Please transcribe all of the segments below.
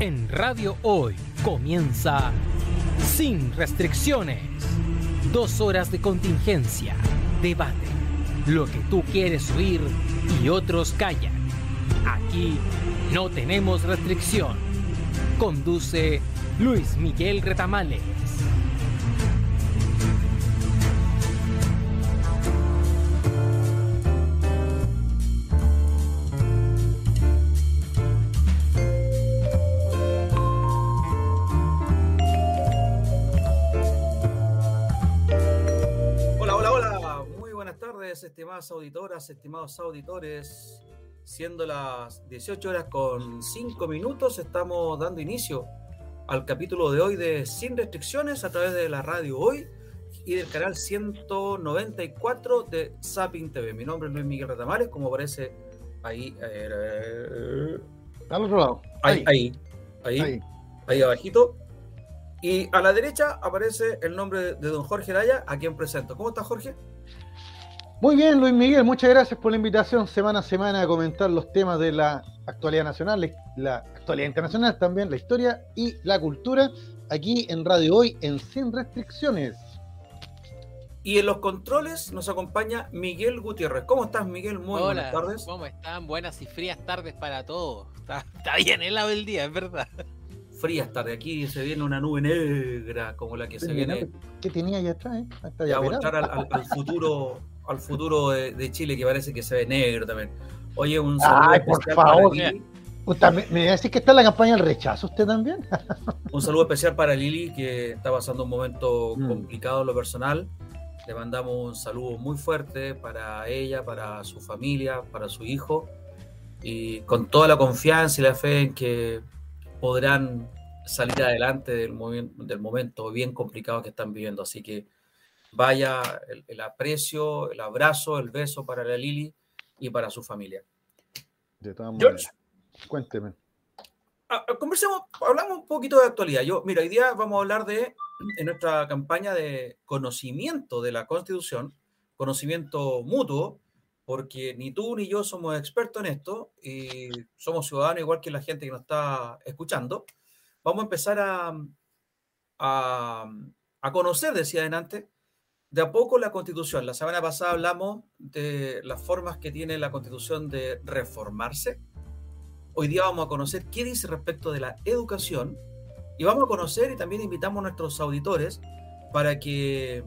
En Radio Hoy comienza Sin Restricciones. Dos horas de contingencia, debate, lo que tú quieres oír y otros callan. Aquí no tenemos restricción. Conduce Luis Miguel Retamales. Estimadas auditoras, estimados auditores. Siendo las 18 horas con 5 minutos, estamos dando inicio al capítulo de hoy de Sin Restricciones a través de la radio hoy y del canal 194 de Sapin TV. Mi nombre es Luis Miguel Retamares, como aparece ahí. eh, Al otro lado. ahí, ahí, ahí, ahí. ahí abajito. Y a la derecha aparece el nombre de don Jorge Daya, a quien presento. ¿Cómo está Jorge? Muy bien, Luis Miguel, muchas gracias por la invitación semana a semana a comentar los temas de la actualidad nacional, la, actualidad internacional también, la historia y la cultura, aquí en Radio Hoy en Sin Restricciones. Y en los controles nos acompaña Miguel Gutiérrez. ¿Cómo estás, Miguel? Muy Hola, buenas tardes. ¿cómo están? Buenas y frías tardes para todos. Está, está bien helado el día, es verdad. Frías tarde. Aquí se viene una nube negra como la que se viene ¿Qué tenía allá atrás? Eh? Ya a mostrar al, al- al futuro al futuro de, de Chile que parece que se ve negro también. Oye, un saludo Ay, por favor. para Lili. Puta, ¿me, me decís que está en la campaña del rechazo usted también? Un saludo especial para Lili que está pasando un momento Mm. complicado en lo personal. Le mandamos un saludo muy fuerte para ella, para su familia, para su hijo y con toda la confianza y la fe en que podrán salir adelante del, del momento bien complicado que están viviendo. Así que vaya el, el aprecio, el abrazo, el beso para la Lili y para su familia. De todas George. maneras. Cuénteme. Ah, ah, conversemos, hablamos un poquito de actualidad. Yo, mira, hoy día vamos a hablar de, en nuestra campaña de conocimiento de la Constitución, conocimiento mutuo, porque ni tú ni yo somos expertos en esto y somos ciudadanos igual que la gente que nos está escuchando. Vamos a empezar a, a, a conocer, decía adelante, de a poco la Constitución. La semana pasada hablamos de las formas que tiene la Constitución de reformarse. Hoy día vamos a conocer qué dice respecto de la educación y vamos a conocer y también invitamos a nuestros auditores para que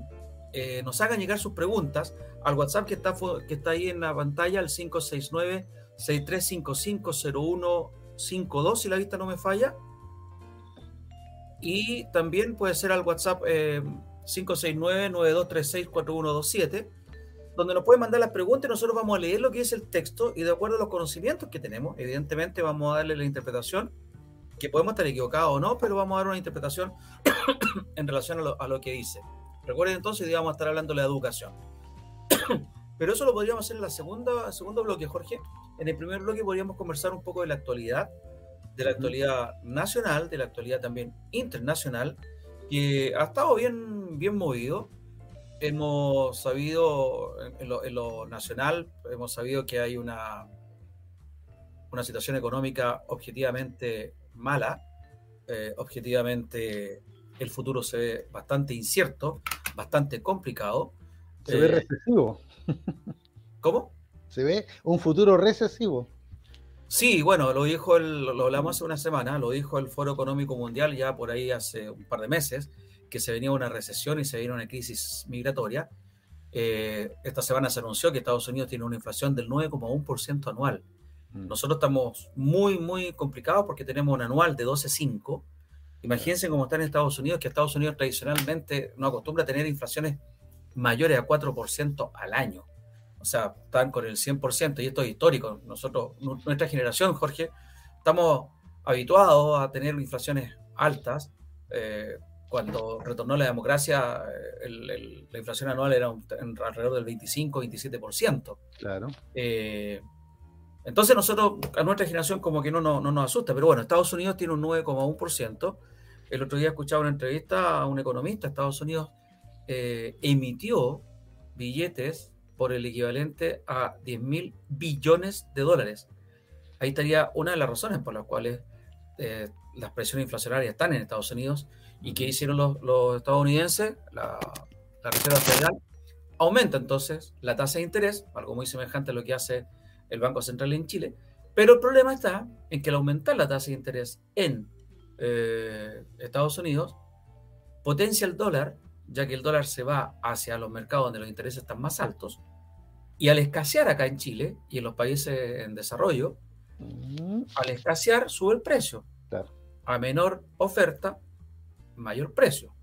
eh, nos hagan llegar sus preguntas al WhatsApp que está, que está ahí en la pantalla, al 569-6355-0152, si la vista no me falla. Y también puede ser al WhatsApp eh, 569-9236-4127 donde nos pueden mandar las preguntas y nosotros vamos a leer lo que es el texto y de acuerdo a los conocimientos que tenemos, evidentemente vamos a darle la interpretación, que podemos estar equivocados o no, pero vamos a dar una interpretación en relación a lo, a lo que dice. Recuerden entonces, hoy vamos a estar hablando de la educación. pero eso lo podríamos hacer en la segunda, segundo bloque, Jorge. En el primer bloque podríamos conversar un poco de la actualidad, de la actualidad nacional, de la actualidad también internacional, que ha estado bien, bien movido hemos sabido, en- en lo, en lo nacional, hemos sabido que hay una, una situación económica objetivamente mala, eh, objetivamente el futuro se ve bastante incierto, bastante complicado. Se ve Eh, recesivo. ¿Cómo? Se ve un futuro recesivo. Sí, bueno, lo dijo el, lo hablamos hace una semana, lo dijo el Foro Económico Mundial ya por ahí hace un par de meses, que se venía una recesión y se venía una crisis migratoria. Eh, esta semana se anunció que Estados Unidos tiene una inflación del 9,1% anual. Nosotros estamos muy, muy complicados porque tenemos un anual de 12,5. Imagínense cómo está en Estados Unidos, que Estados Unidos tradicionalmente no acostumbra a tener inflaciones mayores a 4% al año. O sea, están con el 100% y esto es histórico. Nosotros, nu- nuestra generación, Jorge, estamos habituados a tener inflaciones altas. Eh, cuando retornó la democracia, eh, el- el- la inflación anual era un- en- alrededor del 25-27%. Claro. Eh, entonces nosotros, a nuestra generación como que no, no, no nos asusta, pero bueno, Estados Unidos tiene un 9,1%. El otro día escuchaba una entrevista a un economista, Estados Unidos eh, emitió billetes por el equivalente a 10 mil billones de dólares. Ahí estaría una de las razones por las cuales eh, las presiones inflacionarias están en Estados Unidos. ¿Y qué hicieron los, los estadounidenses? La, la Reserva Federal aumenta entonces la tasa de interés, algo muy semejante a lo que hace el Banco Central en Chile, pero el problema está en que al aumentar la tasa de interés en eh, Estados Unidos, potencia el dólar, ya que el dólar se va hacia los mercados donde los intereses están más altos, y al escasear acá en Chile y en los países en desarrollo, al escasear sube el precio. A menor oferta, mayor precio.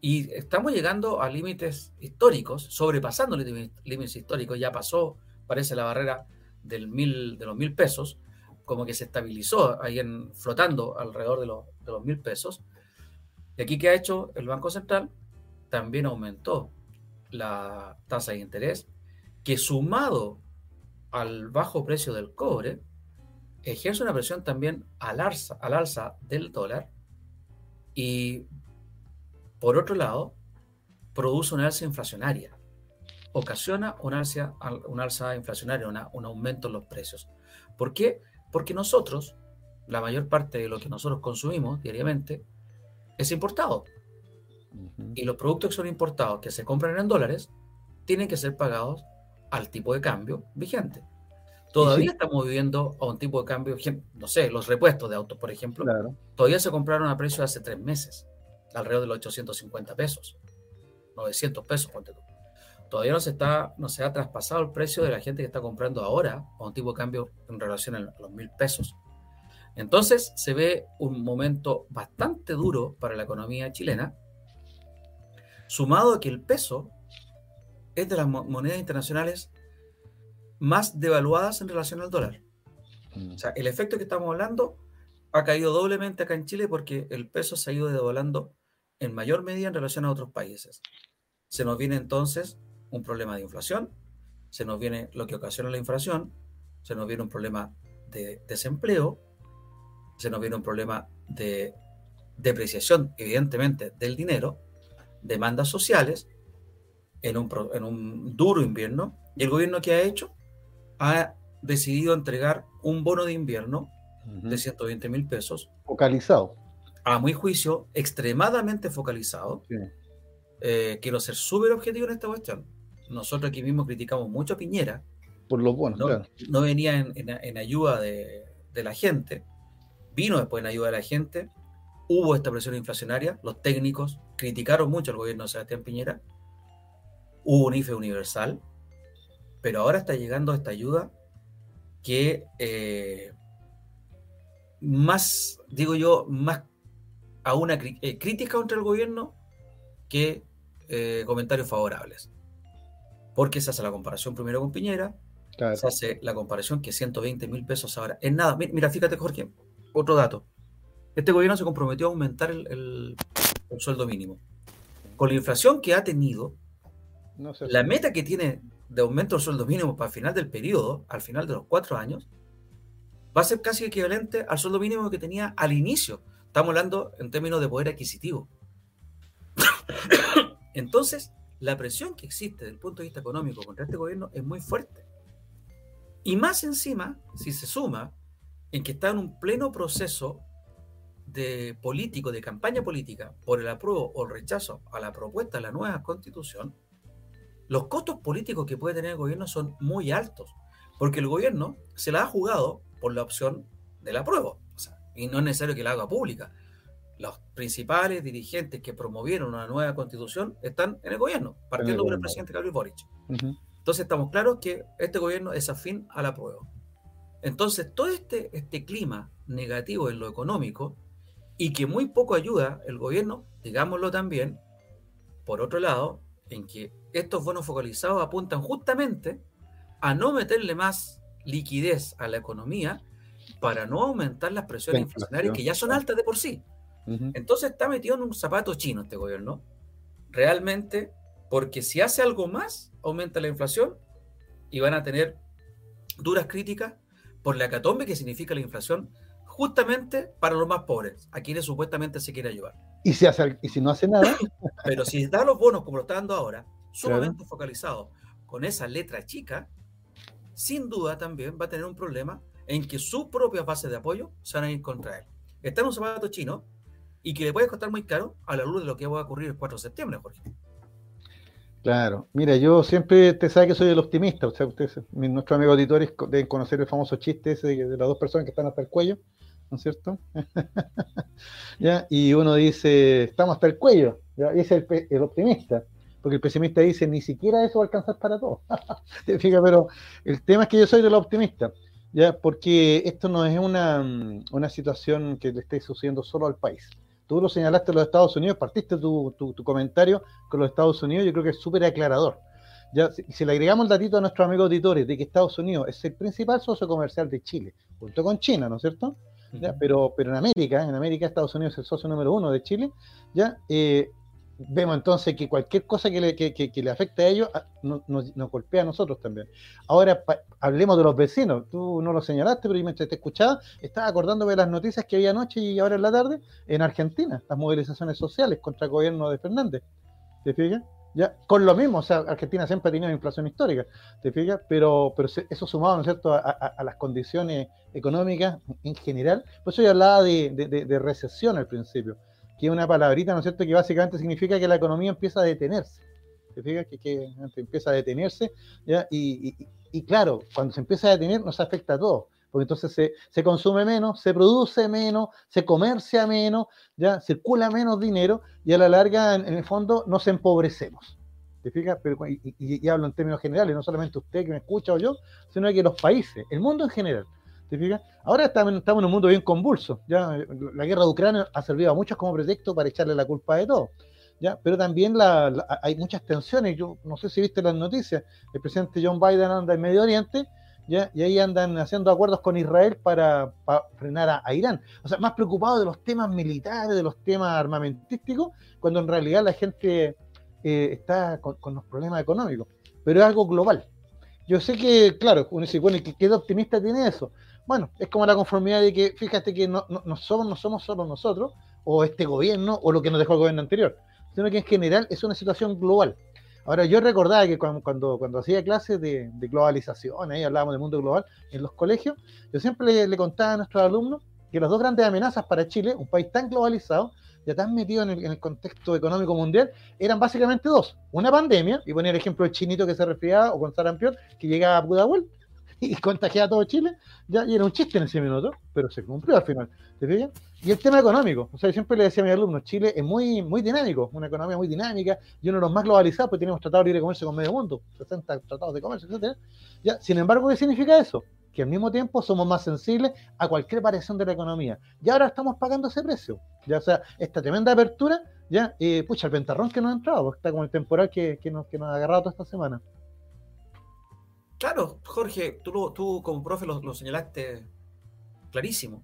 Y estamos llegando a límites históricos, sobrepasando límites históricos, ya pasó, parece, la barrera del mil, de los mil pesos, como que se estabilizó ahí en, flotando alrededor de los, de los mil pesos. Y aquí, ¿qué ha hecho el Banco Central? También aumentó la tasa de interés, que sumado al bajo precio del cobre, ejerce una presión también al alza, al alza del dólar y, por otro lado, produce una alza inflacionaria ocasiona un alza, alza inflacionaria, un aumento en los precios. ¿Por qué? Porque nosotros, la mayor parte de lo que nosotros consumimos diariamente, es importado. Y los productos que son importados, que se compran en dólares, tienen que ser pagados al tipo de cambio vigente. Todavía estamos viviendo a un tipo de cambio, no sé, los repuestos de autos, por ejemplo, todavía se compraron a precio de hace tres meses, alrededor de los 850 pesos, 900 pesos, ponte tú. Todavía no se, está, no se ha traspasado el precio de la gente que está comprando ahora a un tipo de cambio en relación a los mil pesos. Entonces se ve un momento bastante duro para la economía chilena, sumado a que el peso es de las monedas internacionales más devaluadas en relación al dólar. Mm. O sea, el efecto que estamos hablando ha caído doblemente acá en Chile porque el peso se ha ido devaluando en mayor medida en relación a otros países. Se nos viene entonces un problema de inflación, se nos viene lo que ocasiona la inflación, se nos viene un problema de desempleo, se nos viene un problema de depreciación, evidentemente, del dinero, demandas sociales, en un, en un duro invierno. ¿Y el gobierno que ha hecho? Ha decidido entregar un bono de invierno de 120 mil pesos. Focalizado. A mi juicio, extremadamente focalizado. Eh, quiero ser súper objetivo en esta cuestión nosotros aquí mismo criticamos mucho a Piñera. Por lo bueno, no, no venía en, ayuda de, la gente, vino después en ayuda de la gente, hubo esta presión inflacionaria, los técnicos criticaron mucho al gobierno de Sebastián Piñera, hubo un IFE universal, pero ahora está llegando esta ayuda que eh, más, digo yo, más a una eh, crítica contra el gobierno que eh, comentarios favorables porque se hace la comparación primero con Piñera, se hace la comparación que 120 mil pesos ahora es nada. Mira, fíjate, Jorge, otro dato. Este gobierno se comprometió a aumentar el, sueldo mínimo. Con la inflación que ha tenido, la meta que tiene de aumento del sueldo mínimo para el final del periodo, al final de los cuatro años, va a ser casi equivalente al sueldo mínimo que tenía al inicio. Estamos hablando en términos de poder adquisitivo. Entonces, la presión que existe desde el punto de vista económico contra este gobierno es muy fuerte. Y más encima, si se suma en que está en un pleno proceso de político, de campaña política, por el apruebo o el rechazo a la propuesta de la nueva constitución, los costos políticos que puede tener el gobierno son muy altos, porque el gobierno se la ha jugado por la opción del apruebo, y no es necesario que la haga pública los principales dirigentes que promovieron una nueva constitución están en el gobierno, partiendo por el presidente Gabriel Boric. Entonces estamos claros que este gobierno es afín a la prueba. Entonces todo este, este clima negativo en lo económico y que muy poco ayuda el gobierno, digámoslo también, por otro lado, en que estos bonos focalizados apuntan justamente a no meterle más liquidez a la economía para no aumentar las presiones inflacionarias que ya son altas de por sí. Entonces está metido en un zapato chino este gobierno, realmente, porque si hace algo más, aumenta la inflación y van a tener duras críticas por la catombe que significa la inflación justamente para los más pobres, a quienes supuestamente se quiere ayudar. ¿Y si, hace, y si no hace nada? Pero si da los bonos como lo está dando ahora, sumamente focalizado con esa letra chica, sin duda también va a tener un problema en que sus propias bases de apoyo se van a ir contra él. Está en un zapato chino y que le puede costar muy caro a la luz de lo que va a ocurrir el 4 de septiembre, Jorge. Claro, mira, yo siempre te sabe que soy el optimista. O sea, ustedes, nuestros amigos auditores deben conocer el famoso chiste ese de, las dos personas que están hasta el cuello, ¿no es cierto? ¿Ya? Y uno dice, estamos hasta el cuello, ¿ya? Y es el, el, optimista, porque el pesimista dice, ni siquiera eso va a alcanzar para todo. ¿Te? Pero el tema es que yo soy del optimista, ¿ya? Porque esto no es una, una situación que le esté sucediendo solo al país tú lo señalaste los Estados Unidos, partiste tu, comentario con los Estados Unidos, yo creo que es súper aclarador. Ya, si, le agregamos el datito a nuestros amigos auditores de que Estados Unidos es el principal socio comercial de Chile, junto con China, ¿no es cierto? Pero, pero en América, en América Estados Unidos es el socio número uno de Chile, ya eh, vemos entonces que cualquier cosa que le, que, que, le afecte a ellos ah, nos, golpea a nosotros también. Ahora hablemos de los vecinos. Tú no lo señalaste, pero mientras te escuchaba, estaba acordándome de las noticias que había anoche y ahora en la tarde en Argentina, las movilizaciones sociales contra el gobierno de Fernández. ¿Te fijas? Ya, con lo mismo, o sea, Argentina siempre ha tenido inflación histórica, ¿te fijas? Pero, pero eso sumado, ¿no es cierto?, a, las condiciones económicas en general. Por eso yo hablaba de, de recesión al principio que es una palabrita, ¿no es cierto?, que básicamente significa que la economía empieza a detenerse. ¿Te fijas? Que, empieza a detenerse, ¿ya? Y, claro, cuando se empieza a detener nos afecta a todos, porque entonces se, se, consume menos, se produce menos, se comercia menos, ya circula menos dinero y a la larga, en, el fondo, nos empobrecemos. ¿Te fijas? Pero, y, hablo en términos generales, no solamente usted que me escucha o yo, sino que los países, el mundo en general. Ahora estamos, en un mundo bien convulso. ¿ya? La guerra de Ucrania ha servido a muchos como pretexto para echarle la culpa de todo. ¿ya? Pero también hay muchas tensiones. Yo no sé si viste las noticias. El presidente John Biden anda en Medio Oriente ¿ya? y ahí andan haciendo acuerdos con Israel para, frenar a, Irán. O sea, más preocupado de los temas militares, de los temas armamentísticos, cuando en realidad la gente eh, está con, los problemas económicos. Pero es algo global. Yo sé que, claro, uno dice, bueno, ¿qué, qué optimista tiene eso? Bueno, es como la conformidad de que, fíjate que no, no, somos, no somos solo nosotros, o este gobierno, o lo que nos dejó el gobierno anterior, sino que en general es una situación global. Ahora, yo recordaba que cuando, cuando, hacía clases de, globalización, ahí hablábamos del mundo global en los colegios, yo siempre le, contaba a nuestros alumnos que las dos grandes amenazas para Chile, un país tan globalizado, ya tan metido en el, contexto económico mundial, eran básicamente dos. Una pandemia, y ponía el ejemplo del chinito que se resfriaba, o con sarampión, que llegaba a Pudahuel, y contagiaba a todo Chile, ya, y era un chiste en ese minuto, pero se cumplió al final. ¿Te fijas? Y el tema económico, o sea, yo siempre le decía a mis alumnos, Chile es muy, muy dinámico, una economía muy dinámica, y uno de los más globalizados, porque tenemos tratados de libre comercio con medio mundo, 60 tratados de comercio, etc. Ya, sin embargo, ¿qué significa eso? Que al mismo tiempo somos más sensibles a cualquier variación de la economía. Y ahora estamos pagando ese precio. Ya, o sea, esta tremenda apertura, ya, eh, pucha, el ventarrón que nos ha entrado, porque está como el temporal que, nos, que nos ha agarrado toda esta semana. Claro, Jorge, tú, tú como profe lo, señalaste clarísimo.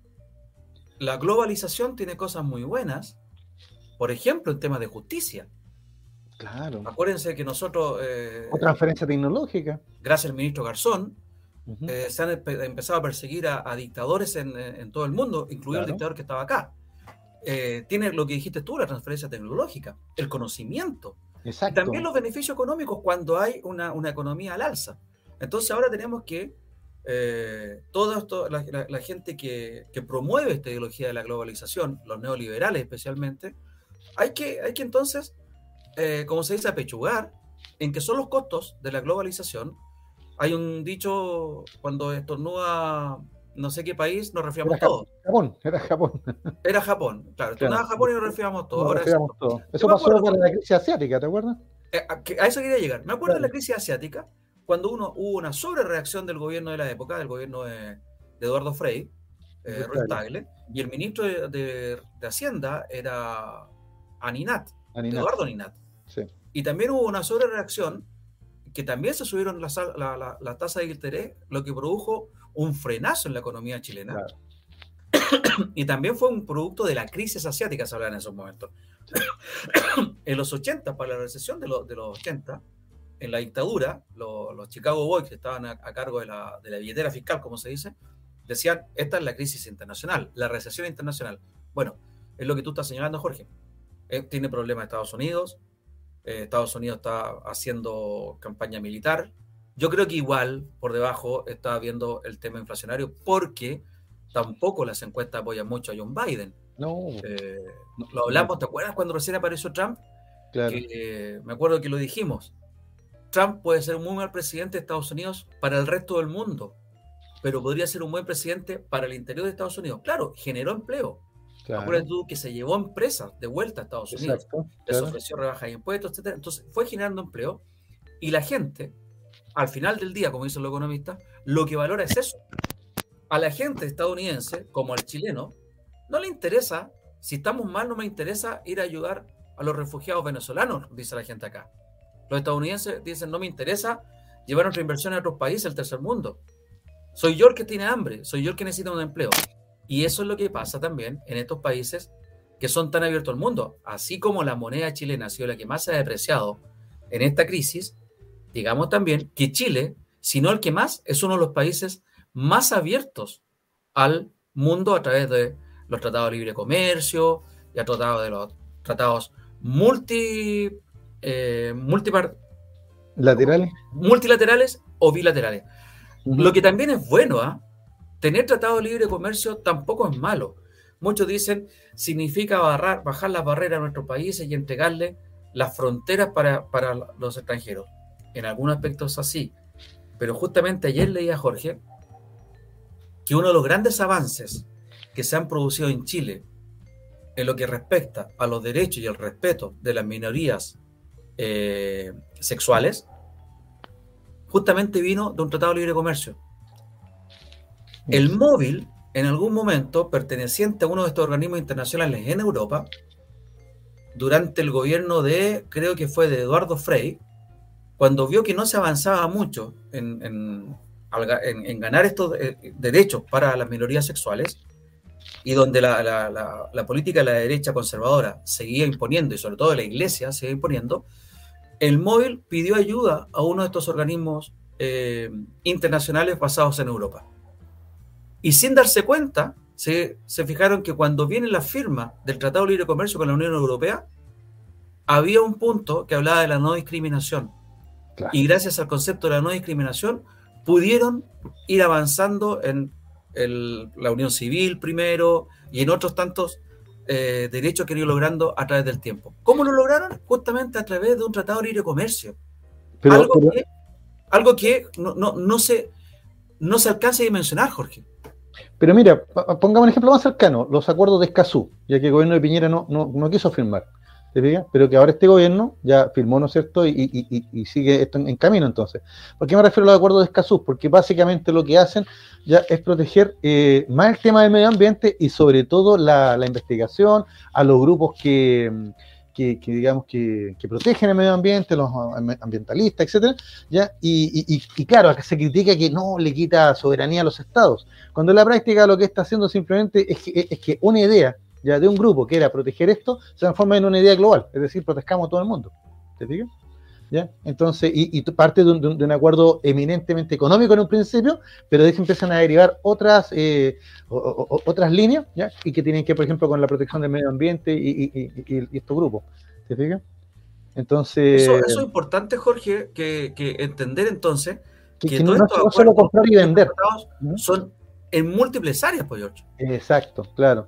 La globalización tiene cosas muy buenas, por ejemplo, en temas de justicia. Claro. Acuérdense que nosotros... Eh, o transferencia tecnológica. Gracias al ministro Garzón, eh, se han empezado a perseguir a, dictadores en, todo el mundo, incluido el dictador que estaba acá. Eh, tiene lo que dijiste tú, la transferencia tecnológica, el conocimiento. Exacto. Y también los beneficios económicos cuando hay una, una economía al alza. Entonces ahora tenemos que, eh, toda la, gente que, promueve esta ideología de la globalización, los neoliberales especialmente, hay que, hay que entonces, eh, como se dice, apechugar en que son los costos de la globalización. Hay un dicho cuando estornuda no sé qué país, nos resfriamos todos. Japón, era Japón. Era Japón, claro. Estornudaba Japón y nos resfriamos todos. Ahora todo. Eso pasó con la crisis asiática, ¿te acuerdas? Eh, a, eso quería llegar. Me acuerdo de la crisis asiática, cuando uno, hubo una sobrereacción del gobierno de la época, del gobierno de, Eduardo Frei, eh, y el ministro de, Hacienda era Aninat, Eduardo Aninat. Y también hubo una sobrereacción que también se subieron las la, tasas de interés, lo que produjo un frenazo en la economía chilena. y también fue un producto de la crisis asiática, se hablaba en esos momentos. en los 80, para la recesión de, de los 80, en la dictadura, los Chicago Boys, que estaban a, cargo de la, billetera fiscal, como se dice, decían, esta es la crisis internacional, la recesión internacional. Bueno, es lo que tú estás señalando, Jorge. Eh, tiene problemas Estados Unidos, eh, Estados Unidos está haciendo campaña militar, Yo creo que igual por debajo está viendo el tema inflacionario porque tampoco las encuestas apoyan mucho a John Biden. No. Eh, lo hablamos, ¿te acuerdas cuando recién apareció Trump? Claro. Que, me acuerdo que lo dijimos. Trump puede ser un muy mal presidente de Estados Unidos para el resto del mundo, pero podría ser un buen presidente para el interior de Estados Unidos. Claro, generó empleo. claro. Acuérdate tú que se llevó empresas de vuelta a Estados Unidos, Exacto, les ofreció rebajas de impuestos, etc. Entonces fue generando empleo y la gente, al final del día, como dicen los economistas, lo que valora es eso. A la gente estadounidense, como al chileno, no le interesa, si estamos mal, no me interesa ir a ayudar a los refugiados venezolanos, dice la gente acá. Los estadounidenses dicen, no me interesa llevar nuestra inversión a otros países, al tercer mundo. Soy yo el que tiene hambre, soy yo el que necesita un empleo. Y eso es lo que pasa también en estos países que son tan abiertos al mundo. Así como la moneda chilena ha sido la que más se ha depreciado en esta crisis, digamos también que Chile, si no el que más, es uno de los países más abiertos al mundo a través de los tratados de libre comercio y a través de los tratados multi, eh, multipar- Laterales. multilaterales o bilaterales. Lo que también es bueno, ¿ah? tener tratado de libre comercio tampoco es malo. Muchos dicen significa barrar- bajar las barreras a nuestros países y entregarle las fronteras para, para los extranjeros. En algunos aspectos es así. Pero justamente ayer leía a Jorge que uno de los grandes avances que se han producido en Chile en lo que respecta a los derechos y el respeto de las minorías eh, sexuales, justamente vino de un tratado de libre comercio. El móvil, en algún momento, perteneciente a uno de estos organismos internacionales en Europa, durante el gobierno de, creo que fue de Eduardo Frei, cuando vio que no se avanzaba mucho en, en- ganar estos eh, derechos para las minorías sexuales, y donde la, la- la- la política de la derecha conservadora seguía imponiendo, y sobre todo la iglesia seguía imponiendo, el móvil pidió ayuda a uno de estos organismos eh, internacionales basados en Europa. Y sin darse cuenta, se, se fijaron que cuando viene la firma del Tratado de Libre Comercio con la Unión Europea, había un punto que hablaba de la no discriminación. Claro. Y gracias al concepto de la no discriminación, pudieron ir avanzando en el- la unión civil primero y en otros tantos eh, derechos que han ido logrando a través del tiempo. ¿Cómo lo lograron? Justamente a través de un tratado de libre comercio. Pero, algo, pero- que, algo que no, no, no se, no se alcanza a dimensionar, Jorge. pero mira, pongamos un ejemplo más cercano, los acuerdos de Escazú, ya que el gobierno de Piñera no, no, no quiso firmar, Pero que ahora este gobierno ya firmó, ¿no es cierto? Y, y- sigue esto en, camino entonces. ¿Por qué me refiero a los acuerdos de Escazú? Porque básicamente lo que hacen ya es proteger eh, más el tema del medio ambiente y sobre todo la, investigación a los grupos que, que, digamos que, protegen el medio ambiente, los am- ambientalistas, etcétera, ¿ya? Y, y- y- y claro, acá se critica que no le quita soberanía a los estados, cuando en la práctica lo que está haciendo simplemente es que, es que una idea ya de un grupo que era proteger esto se transforma en una idea global, es decir, protezcamos a todo el mundo. ¿Te fijas? ¿Ya? Entonces, y, parte de un, de un- acuerdo eminentemente económico en un principio, pero de ahí se empiezan a derivar otras, eh, o- o- o- otras líneas, ¿ya? Y que tienen que, por ejemplo, con la protección del medio ambiente y, y- y- estos grupos. ¿Te fijas? Entonces, Eso, eso es importante, Jorge, que, que entender entonces que, que que no, todos no estos es solo comprar y vender. ¿no? son en múltiples áreas, pues, George. Exacto, claro.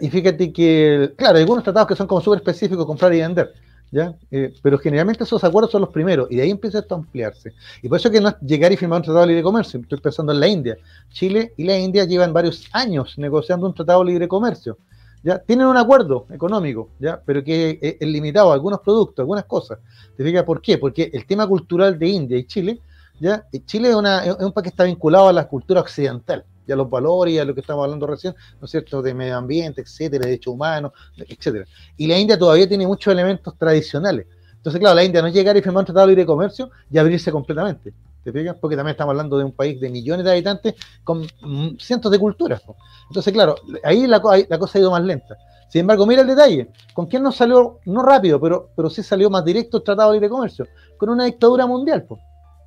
Y fíjate que, claro, hay algunos tratados que son como súper específicos, comprar y vender, ¿ya? Eh, pero generalmente esos acuerdos son los primeros, y de ahí empieza esto a ampliarse. Y por eso que no es llegar y firmar un tratado de libre comercio, estoy pensando en la India. Chile y la India llevan varios años negociando un tratado de libre comercio. ¿ya? Tienen un acuerdo económico, ¿ya? pero que es, limitado a algunos productos, algunas cosas. ¿Te fijas por qué? Porque el tema cultural de India y Chile, ¿ya? Chile es, una- es un país que está vinculado a la cultura occidental, y a los valores y a lo que estamos hablando recién, ¿no es cierto?, de medio ambiente, etcétera, derechos humanos, etcétera. Y la India todavía tiene muchos elementos tradicionales. Entonces, claro, la India no es llegar y firmar un tratado de libre comercio y abrirse completamente. ¿Te fijas? Porque también estamos hablando de un país de millones de habitantes con mm, cientos de culturas. Entonces, claro, ahí la, cosa ha ido más lenta. Sin embargo, mira el detalle. ¿Con quién no salió, no rápido, pero, pero sí salió más directo el Tratado de Libre Comercio? Con una dictadura mundial, po,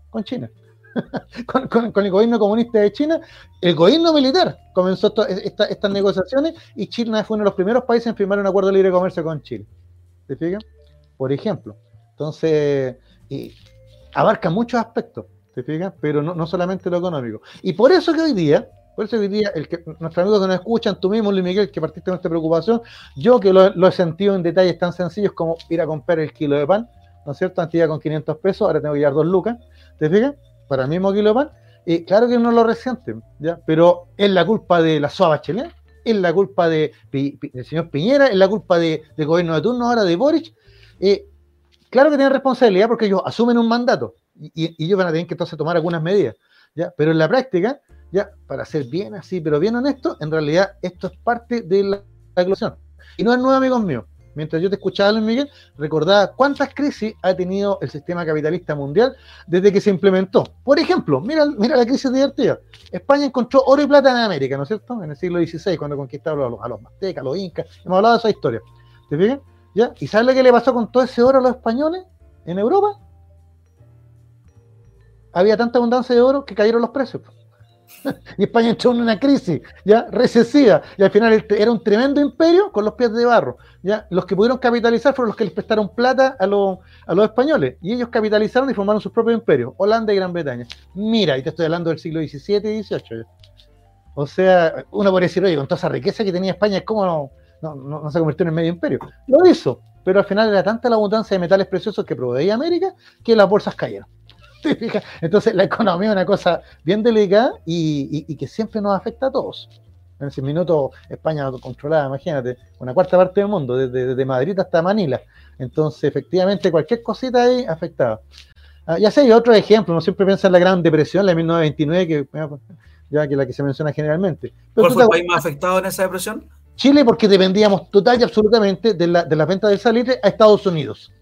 con China. con, el gobierno comunista de China, el gobierno militar comenzó estas negociaciones y China fue uno de los primeros países en firmar un acuerdo de libre comercio con Chile. ¿Te fijas? Por ejemplo. Entonces, abarca muchos aspectos. ¿te fijas? Pero no, no solamente lo económico. Y por eso que hoy día, por eso que hoy día, nuestros amigos que nos escuchan, tú mismo, Luis Miguel, que partiste con esta preocupación, yo que lo, lo he sentido en detalles tan sencillos como ir a comprar el kilo de pan, ¿no es cierto? Antes iba con 500 pesos, ahora tengo que llevar dos lucas, ¿te fijas? Para el mismo kilo. Y claro que no lo resienten, ¿ya? Pero es la culpa de la SOA Bachelet, es la culpa del señor Piñera, es la culpa de, del gobierno de turno ahora de Boric. Eh, claro que tienen responsabilidad porque ellos asumen un mandato y, ellos van a tener que entonces tomar algunas medidas, ¿ya? Pero en la práctica, ya, para ser bien así, pero bien honesto, en realidad esto es parte de la, la. Y no es nuevo, amigos míos. Mientras yo te escuchaba, Luis Miguel, recordaba cuántas crisis ha tenido el sistema capitalista mundial desde que se implementó. Por ejemplo, mira, mira la crisis divertida. España encontró oro y plata en América, ¿no es cierto? En el siglo XVI, cuando conquistaron a los, a aztecas, a los incas. Hemos hablado de esa historia. ¿Te fijas? ¿Ya? ¿Y sabes lo que le pasó con todo ese oro a los españoles en Europa? Había tanta abundancia de oro que cayeron los precios. Y España entró en una crisis ya recesiva. Y al final era un tremendo imperio con los pies de barro ya. Los que pudieron capitalizar fueron los que les prestaron plata a los, españoles. Y ellos capitalizaron y formaron sus propios imperios. Holanda y Gran Bretaña. Mira y te estoy hablando del siglo XVII y XVIII o sea uno podría decir oye con toda esa riqueza que tenía España cómo no, no, se convirtió en medio imperio lo hizo pero al final era tanta la abundancia de metales preciosos que proveía América que las bolsas cayeron. Entonces la economía es una cosa bien delicada y, y, y, que siempre nos afecta a todos. En ese minuto España controlaba, imagínate, una cuarta parte del mundo, desde, desde Madrid hasta Manila. Entonces, efectivamente, cualquier cosita ahí afectaba. Ah, ya sé, hay otro ejemplo, uno siempre piensa en la Gran Depresión, la de 1929, que, ya que la que se menciona generalmente. Pero ¿Cuál fue el país más afectado en esa depresión? Chile, porque dependíamos total y absolutamente de la, de la venta del salitre a Estados Unidos.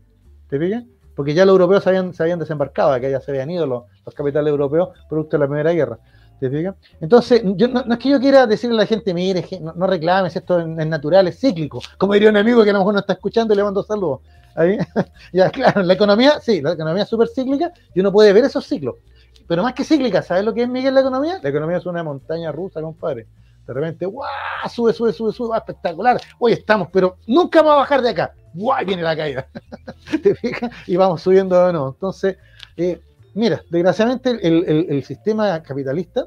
¿Te fijas? Porque ya los europeos se habían, se habían desembarcado, que ya se habían ido los, los, capitales europeos producto de la Primera Guerra. ¿Te fijas? Entonces, no, es que yo quiera decirle a la gente, mire, no, no reclames, esto es, natural, es cíclico. Como diría un amigo que a lo mejor no está escuchando y le mando saludos. Ahí, ya, claro, la economía, sí, la economía es súper cíclica y uno puede ver esos ciclos. Pero más que cíclica, ¿sabes lo que es, Miguel, la economía? La economía es una montaña rusa, compadre. De repente, ¡guau! Sube, sube, sube, sube, espectacular. Hoy estamos, pero nunca vamos a bajar de acá. ¡Guau! Viene la caída. ¿Te fijas? Y vamos subiendo de nuevo. Entonces, eh, mira, desgraciadamente el, el, sistema capitalista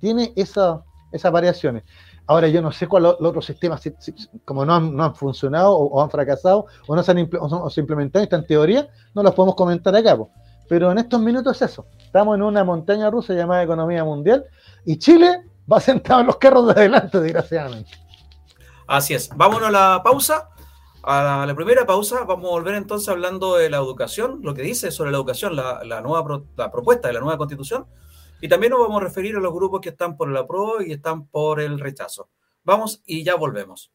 tiene esa, esas variaciones. Ahora, yo no sé cuál los otros sistemas, si, como no han, no han funcionado o, han fracasado o no se han o, se implementaron esta en teoría, no los podemos comentar acá. Po. Pero en estos minutos es eso. Estamos en una montaña rusa llamada economía mundial y Chile va sentado en los carros de adelante, desgraciadamente. Así es. Vámonos a la pausa. A la, a la, primera pausa vamos a volver entonces hablando de la educación, lo que dice sobre la educación, la, la nueva pro, la propuesta de la nueva constitución, y también nos vamos a referir a los grupos que están por el apruebo y están por el rechazo. Vamos y ya volvemos.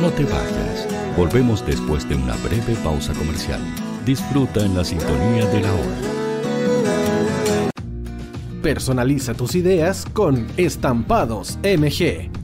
No te vayas. Volvemos después de una breve pausa comercial. Disfruta en la sintonía de la hora. Personaliza tus ideas con Estampados MG.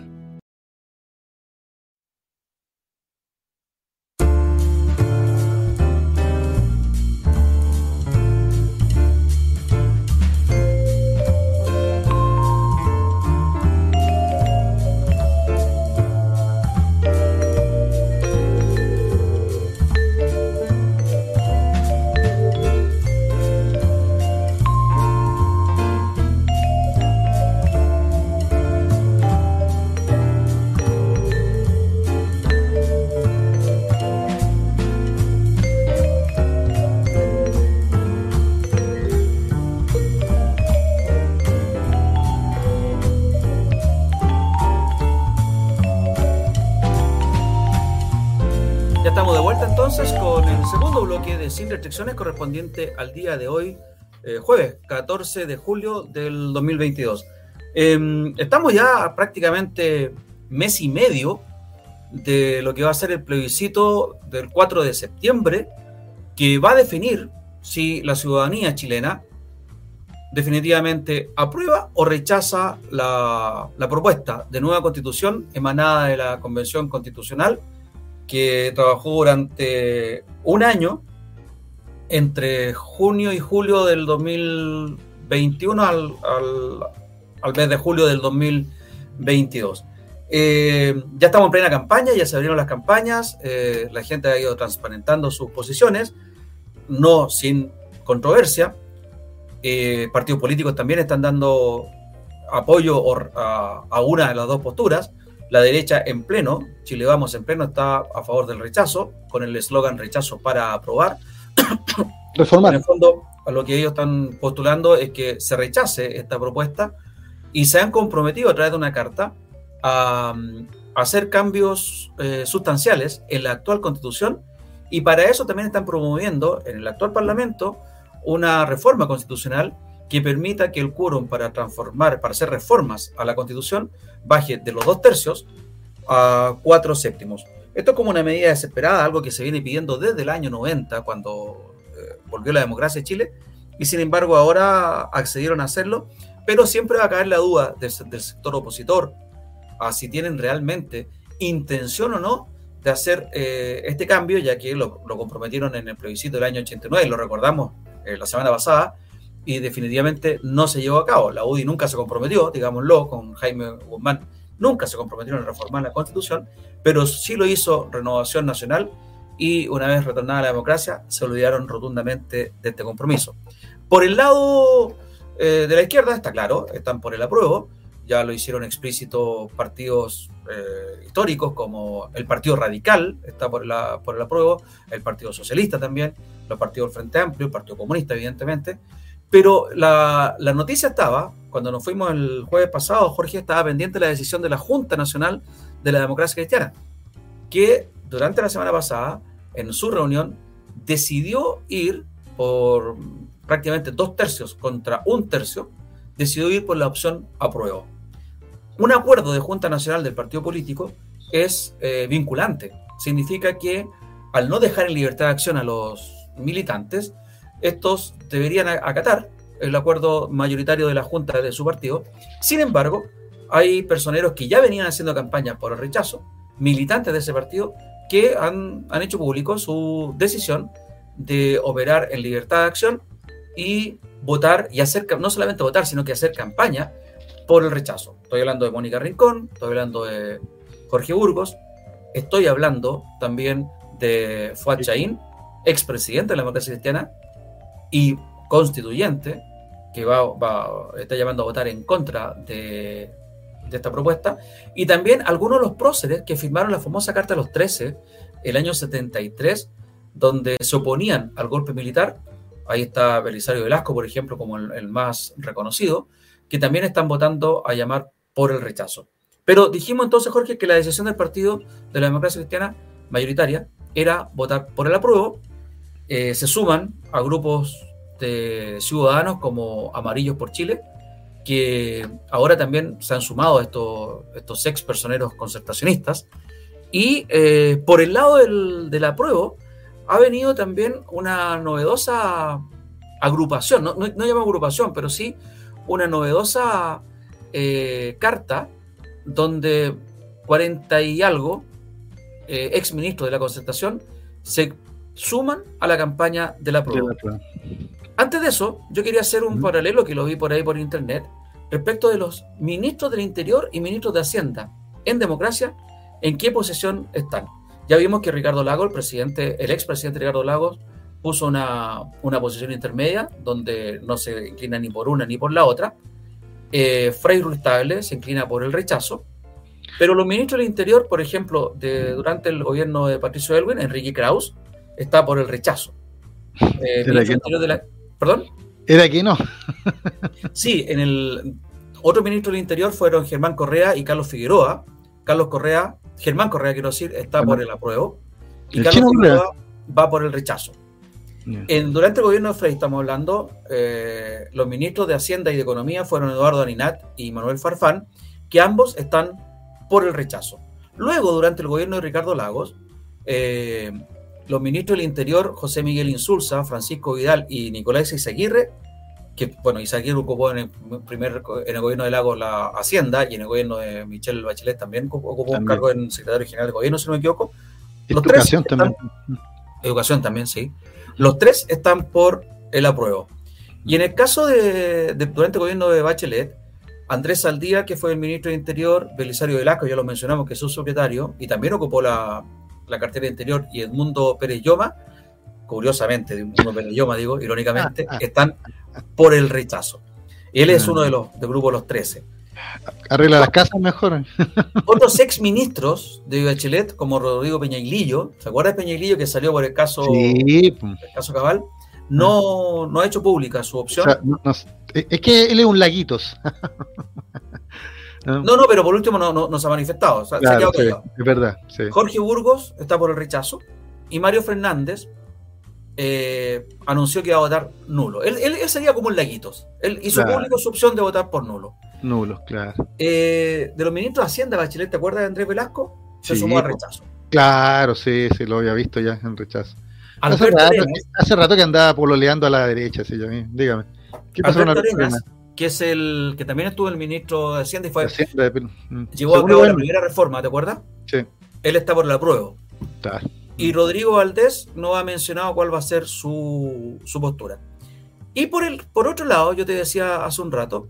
Sin restricciones correspondiente al día de hoy, eh, jueves 14 de julio del 2022. Em, estamos ya prácticamente mes y medio de lo que va a ser el plebiscito del 4 de septiembre, que va a definir si la ciudadanía chilena definitivamente aprueba o rechaza la, la, propuesta de nueva constitución emanada de la Convención Constitucional que trabajó durante un año entre junio y julio del 2021 al, al, mes de julio del 2022. Eh, ya estamos en plena campaña, ya se abrieron las campañas, eh, la gente ha ido transparentando sus posiciones, no sin controversia. Eh, partidos políticos también están dando apoyo a, una de las dos posturas. La derecha en pleno, Chile Vamos en pleno, está a favor del rechazo, con el eslogan rechazo para aprobar. Reformar. En el fondo, lo que ellos están postulando es que se rechace esta propuesta y se han comprometido a través de una carta a, a hacer cambios eh, sustanciales en la actual constitución y para eso también están promoviendo en el actual Parlamento una reforma constitucional que permita que el quórum para transformar, para hacer reformas a la Constitución, baje de los dos tercios a cuatro séptimos. Esto es como una medida desesperada, algo que se viene pidiendo desde el año 90, cuando eh, volvió la democracia en Chile, y sin embargo ahora accedieron a hacerlo, pero siempre va a caer la duda del, del sector opositor a si tienen realmente intención o no de hacer eh, este cambio, ya que lo, lo, comprometieron en el plebiscito del año 89, lo recordamos eh, la semana pasada, y definitivamente no se llevó a cabo. La UDI nunca se comprometió, digámoslo, con Jaime Guzmán, nunca se comprometieron a reformar la constitución, pero sí lo hizo Renovación Nacional y una vez retornada la democracia se olvidaron rotundamente de este compromiso. Por el lado eh, de la izquierda, está claro, están por el apruebo, ya lo hicieron explícito partidos eh, históricos como el Partido Radical, está por, la, por el apruebo, el Partido Socialista también, los partidos del Frente Amplio, el Partido Comunista, evidentemente, pero la, noticia estaba, cuando nos fuimos el jueves pasado, Jorge estaba pendiente de la decisión de la Junta Nacional de la Democracia Cristiana, que durante la semana pasada, en su reunión, decidió ir por prácticamente dos tercios contra un tercio, decidió ir por la opción apruebo. Un acuerdo de Junta Nacional del partido político es eh, vinculante. Significa que al no dejar en libertad de acción a los militantes, estos deberían acatar el acuerdo mayoritario de la Junta de su partido. Sin embargo, hay personeros que ya venían haciendo campaña por el rechazo, militantes de ese partido, que han, han hecho público su decisión de operar en libertad de acción y votar y hacer, no solamente votar, sino que hacer campaña por el rechazo. Estoy hablando de Mónica Rincón, estoy hablando de Jorge Burgos, estoy hablando también de Fuad Chaín, expresidente de la democracia cristiana y constituyente, que va, va, está llamando a votar en contra de, esta propuesta, y también algunos de los próceres que firmaron la famosa Carta de los 13 el año 73, donde se oponían al golpe militar. Ahí está Belisario Velasco, por ejemplo, como el, el más reconocido, que también están votando a llamar por el rechazo. Pero dijimos entonces, Jorge, que la decisión del Partido de la Democracia Cristiana mayoritaria era votar por el apruebo. Eh, se suman a grupos de ciudadanos como Amarillos por Chile, que ahora también se han sumado a estos, estos ex personeros concertacionistas. Y eh, por el lado del, del, apruebo ha venido también una novedosa agrupación, no, no, no llama agrupación, pero sí una novedosa eh, carta donde 40 y algo ex ministros de la concertación se suman a la campaña de la prueba. Antes de eso, yo quería hacer un paralelo que lo vi por ahí por internet respecto de los ministros del Interior y ministros de Hacienda en democracia, en qué posición están. Ya vimos que Ricardo Lagos, el presidente, el expresidente Ricardo Lagos, puso una, una, posición intermedia donde no se inclina ni por una ni por la otra. Eh, Frei Rustable se inclina por el rechazo, pero los ministros del Interior, por ejemplo, de, durante el gobierno de Patricio Elwin, Enrique Kraus, está por el rechazo. Eh, ¿Era que no? de la, ¿Perdón? Era que no. sí, en el otro ministro del Interior fueron Germán Correa y Carlos Figueroa. Carlos Correa, Germán Correa, quiero decir, está bueno. por el apruebo. Y ¿El Carlos Figueroa va por el rechazo. En, durante el gobierno de Frey, estamos hablando, eh, los ministros de Hacienda y de Economía fueron Eduardo Aninat y Manuel Farfán, que ambos están por el rechazo. Luego, durante el gobierno de Ricardo Lagos, eh, los ministros del Interior, José Miguel Insulza, Francisco Vidal y Nicolás Izaguirre, que, bueno, Izaguirre ocupó en el, primer, en el gobierno de Lagos la Hacienda y en el gobierno de Michelle Bachelet también ocupó también. un cargo en secretario general de gobierno, si no me equivoco. Los Educación están, también. Educación también, sí. Los tres están por el apruebo. Y en el caso de, de, durante el gobierno de Bachelet, Andrés Saldía, que fue el ministro de Interior, Belisario Velasco, ya lo mencionamos, que es su secretario, y también ocupó la, la cartera de Interior, y Edmundo Pérez Lloma, curiosamente, Edmundo Pérez Lloma, digo, irónicamente, están por el rechazo. Él es uno de los del grupo de los 13. Arregla las casas mejor. Otros ex ministros de Bachelet, como Rodrigo Peñailillo, ¿se acuerda de Peñailillo que salió por el caso, el caso Cabal? No, no ha hecho pública su opción. es que él es un laguitos. no, no, pero por último no, no, se ha manifestado. es verdad. Jorge Burgos está por el rechazo y Mario Fernández eh, anunció que iba a votar nulo. Él, él, sería como un laguitos. Él hizo público su opción de votar por nulo. Nulo, claro. Eh, de los ministros de Hacienda, Bachelet, ¿te acuerdas de Andrés Velasco? Se sumó al rechazo. Claro, sí, sí, lo había visto ya en rechazo. Hace rato, que andaba pololeando a la derecha, sí, dígame. ¿Qué pasó Arenas, que es el que también estuvo el ministro de Hacienda y fue mm, llevó a cabo la primera reforma, ¿te acuerdas? Sí. Él está por la prueba. Y Rodrigo Valdés no ha mencionado cuál va a ser su, postura. Y por, el, por otro lado, yo te decía hace un rato,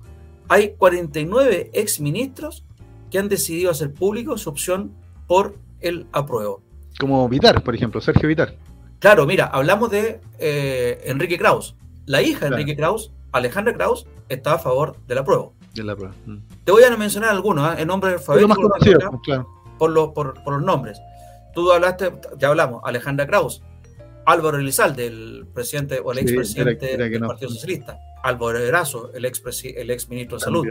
hay 49 exministros que han decidido hacer público su opción por el apruebo. Como Vitar, por ejemplo, Sergio Vitar. Claro, mira, hablamos de eh, Enrique Kraus. La hija de Enrique Kraus, Alejandra Kraus, está a favor del apruebo. De la prueba. Mm. Te voy a mencionar algunos, ¿eh? en nombre alfabético. Pues, por, los, por, por los nombres. Tú hablaste, ya hablamos, Alejandra Kraus, Álvaro Elizalde, el presidente o el expresidente del Partido Socialista, Álvaro Erazo, el ex, el ex ministro de Salud,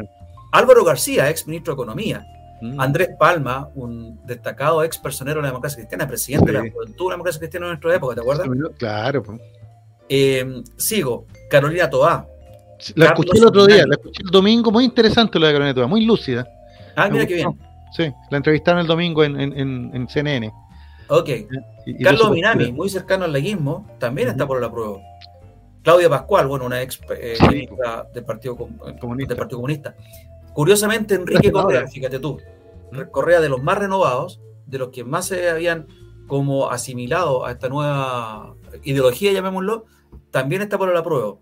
Álvaro García, ex ministro de Economía, mm. Andrés Palma, un destacado ex personero de la democracia cristiana, presidente de la juventud de la democracia cristiana en nuestra época, ¿te acuerdas? Claro. Eh, sigo, Carolina Toá. La escuché el otro día, la escuché el domingo, muy interesante la de Carolina Toá, muy lúcida. Ah, mira qué bien. Sí, la entrevistaron el domingo en, en, en CNN. Ok. Carlos Minami, muy cercano al leguismo, también está por la prueba. Claudia Pascual, bueno, una ex eh, ministra del Partido, Comunista. Partido Comunista. Curiosamente, Enrique Correa, fíjate tú, Correa de los más renovados, de los que más se habían como asimilado a esta nueva ideología, llamémoslo, también está por la prueba.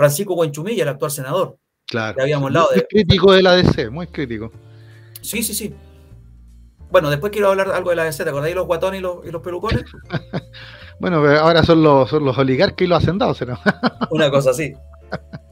Francisco Buenchumilla, el actual senador. Claro. habíamos hablado muy crítico de la DC, muy crítico. Sí, sí, sí. Bueno, después quiero hablar algo de la DC, ¿te acordáis los guatones y los, y los pelucones? bueno, ahora son los, son los oligarcas y los hacendados, ¿no? Una cosa así.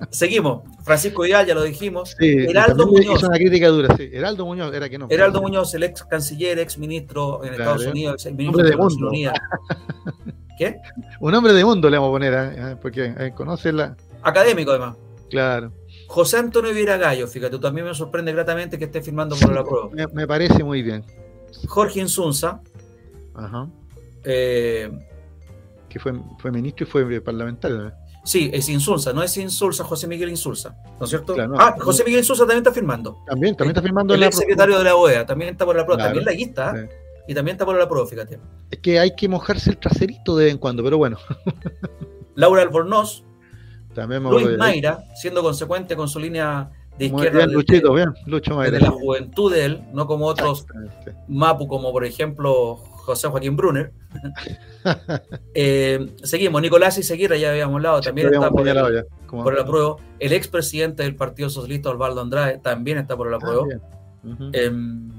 Seguimos. Francisco Vidal, ya lo dijimos. Heraldo Muñoz. una crítica dura, sí. Heraldo Muñoz, era que no. Heraldo Muñoz, el ex canciller, ex ministro en Estados Unidos, ex ministro de, mundo. ¿Qué? Un hombre de mundo le vamos a poner, ¿eh? porque eh, conoce la. Académico, además. Claro. José Antonio Viera Gallo, fíjate, también me sorprende gratamente que esté firmando por la prueba. me parece muy bien. Jorge Insunza. Ajá. Eh, que fue, fue ministro y fue parlamentario. Sí, es Insulza, no es Insulza, José Miguel Insulza, ¿no es cierto? ah, José Miguel Insulza también está firmando. También, también está firmando. El, ex secretario de la OEA, también está por la prueba, también la guista, y también está por la prueba, fíjate. Es que hay que mojarse el traserito de vez en cuando, pero bueno. Laura Albornoz, Luis Mayra, siendo consecuente con su línea de izquierda. Bien, Luchito, bien, Lucho De la juventud de él, no como otros Mapu, como por ejemplo José Joaquín Brunner. Eh, seguimos, Nicolás y Seguirra, ya habíamos hablado, también está por, el, por el apruebo. El expresidente del Partido Socialista, Osvaldo Andrade, también está por el apruebo. Em,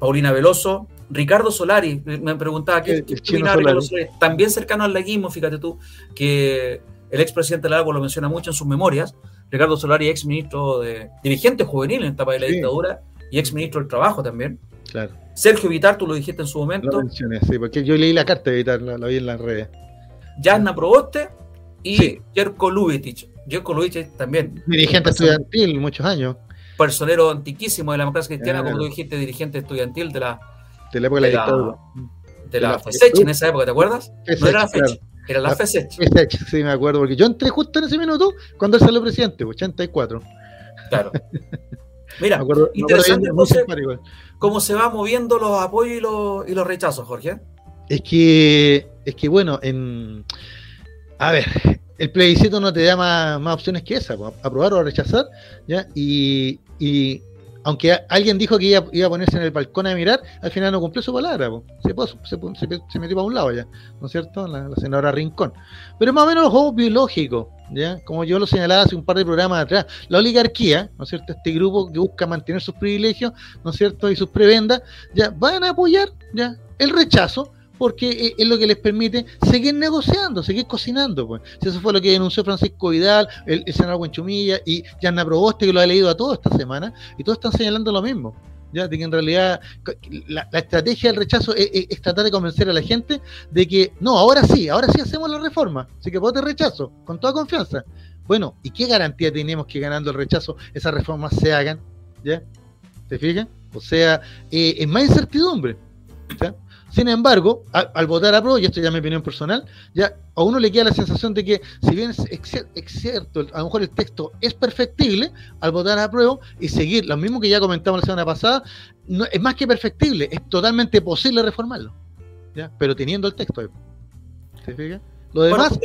Paulina Veloso, Ricardo Solari, me preguntaba Ricardo Solari, también cercano al laguismo, fíjate tú, que el expresidente Lago lo menciona mucho en sus memorias, Ricardo Solari, ex ministro de dirigente juvenil en etapa de la dictadura y ex ministro del Trabajo también. Claro. Sergio Vitar, tú lo dijiste en su momento. Lo mencioné, sí, porque yo leí la carta de Vitar, la, vi en las redes. Jasna Proboste y sí. Jerko Lubitich. Jerko Lubitich también. Dirigente estudiantil, muchos años. Personero antiquísimo de la democracia cristiana, como tú dijiste, dirigente estudiantil de la. De la época de la dictadura. De la, FESECH en esa época, ¿te acuerdas? no era la FECH. Era la, la FESECH. sí, me acuerdo, porque yo entré justo en ese minuto cuando él salió presidente, 84. Claro. Mira, interesante cómo se va moviendo los apoyos y los, y los rechazos, Jorge. Es que, es que bueno, en, a ver, el plebiscito no te da más, más opciones que esa, aprobar o rechazar, ¿ya? Y, y aunque alguien dijo que iba, iba, a ponerse en el balcón a mirar, al final no cumplió su palabra, se, se, metió para un lado ya, ¿no es cierto? La, senadora Rincón. Pero más o menos los juegos biológicos, ¿ya? Como yo lo señalaba hace un par de programas atrás, la oligarquía, ¿no es cierto? Este grupo que busca mantener sus privilegios, ¿no es cierto? Y sus prebendas, ya van a apoyar, ¿ya? El rechazo, porque es lo que les permite seguir negociando, seguir cocinando. Pues. Eso fue lo que denunció Francisco Vidal, el, senador Buenchumilla y Yanna Proboste, que lo ha leído a todos esta semana, y todos están señalando lo mismo. ¿ya? De que en realidad la, estrategia del rechazo es, tratar de convencer a la gente de que no, ahora sí, ahora sí hacemos la reforma, así que vote rechazo, con toda confianza. Bueno, ¿y qué garantía tenemos que ganando el rechazo esas reformas se hagan? ¿Ya? ¿Te fijas? O sea, eh, es más incertidumbre. Sin embargo, al, votar a pro, y esto ya es mi opinión personal, ya a uno le queda la sensación de que, si bien es, cierto, a lo mejor el texto es perfectible, al votar a prueba y seguir lo mismo que ya comentamos la semana pasada, no, es más que perfectible, es totalmente posible reformarlo, ¿ya? pero teniendo el texto. ¿Se fija? Lo demás,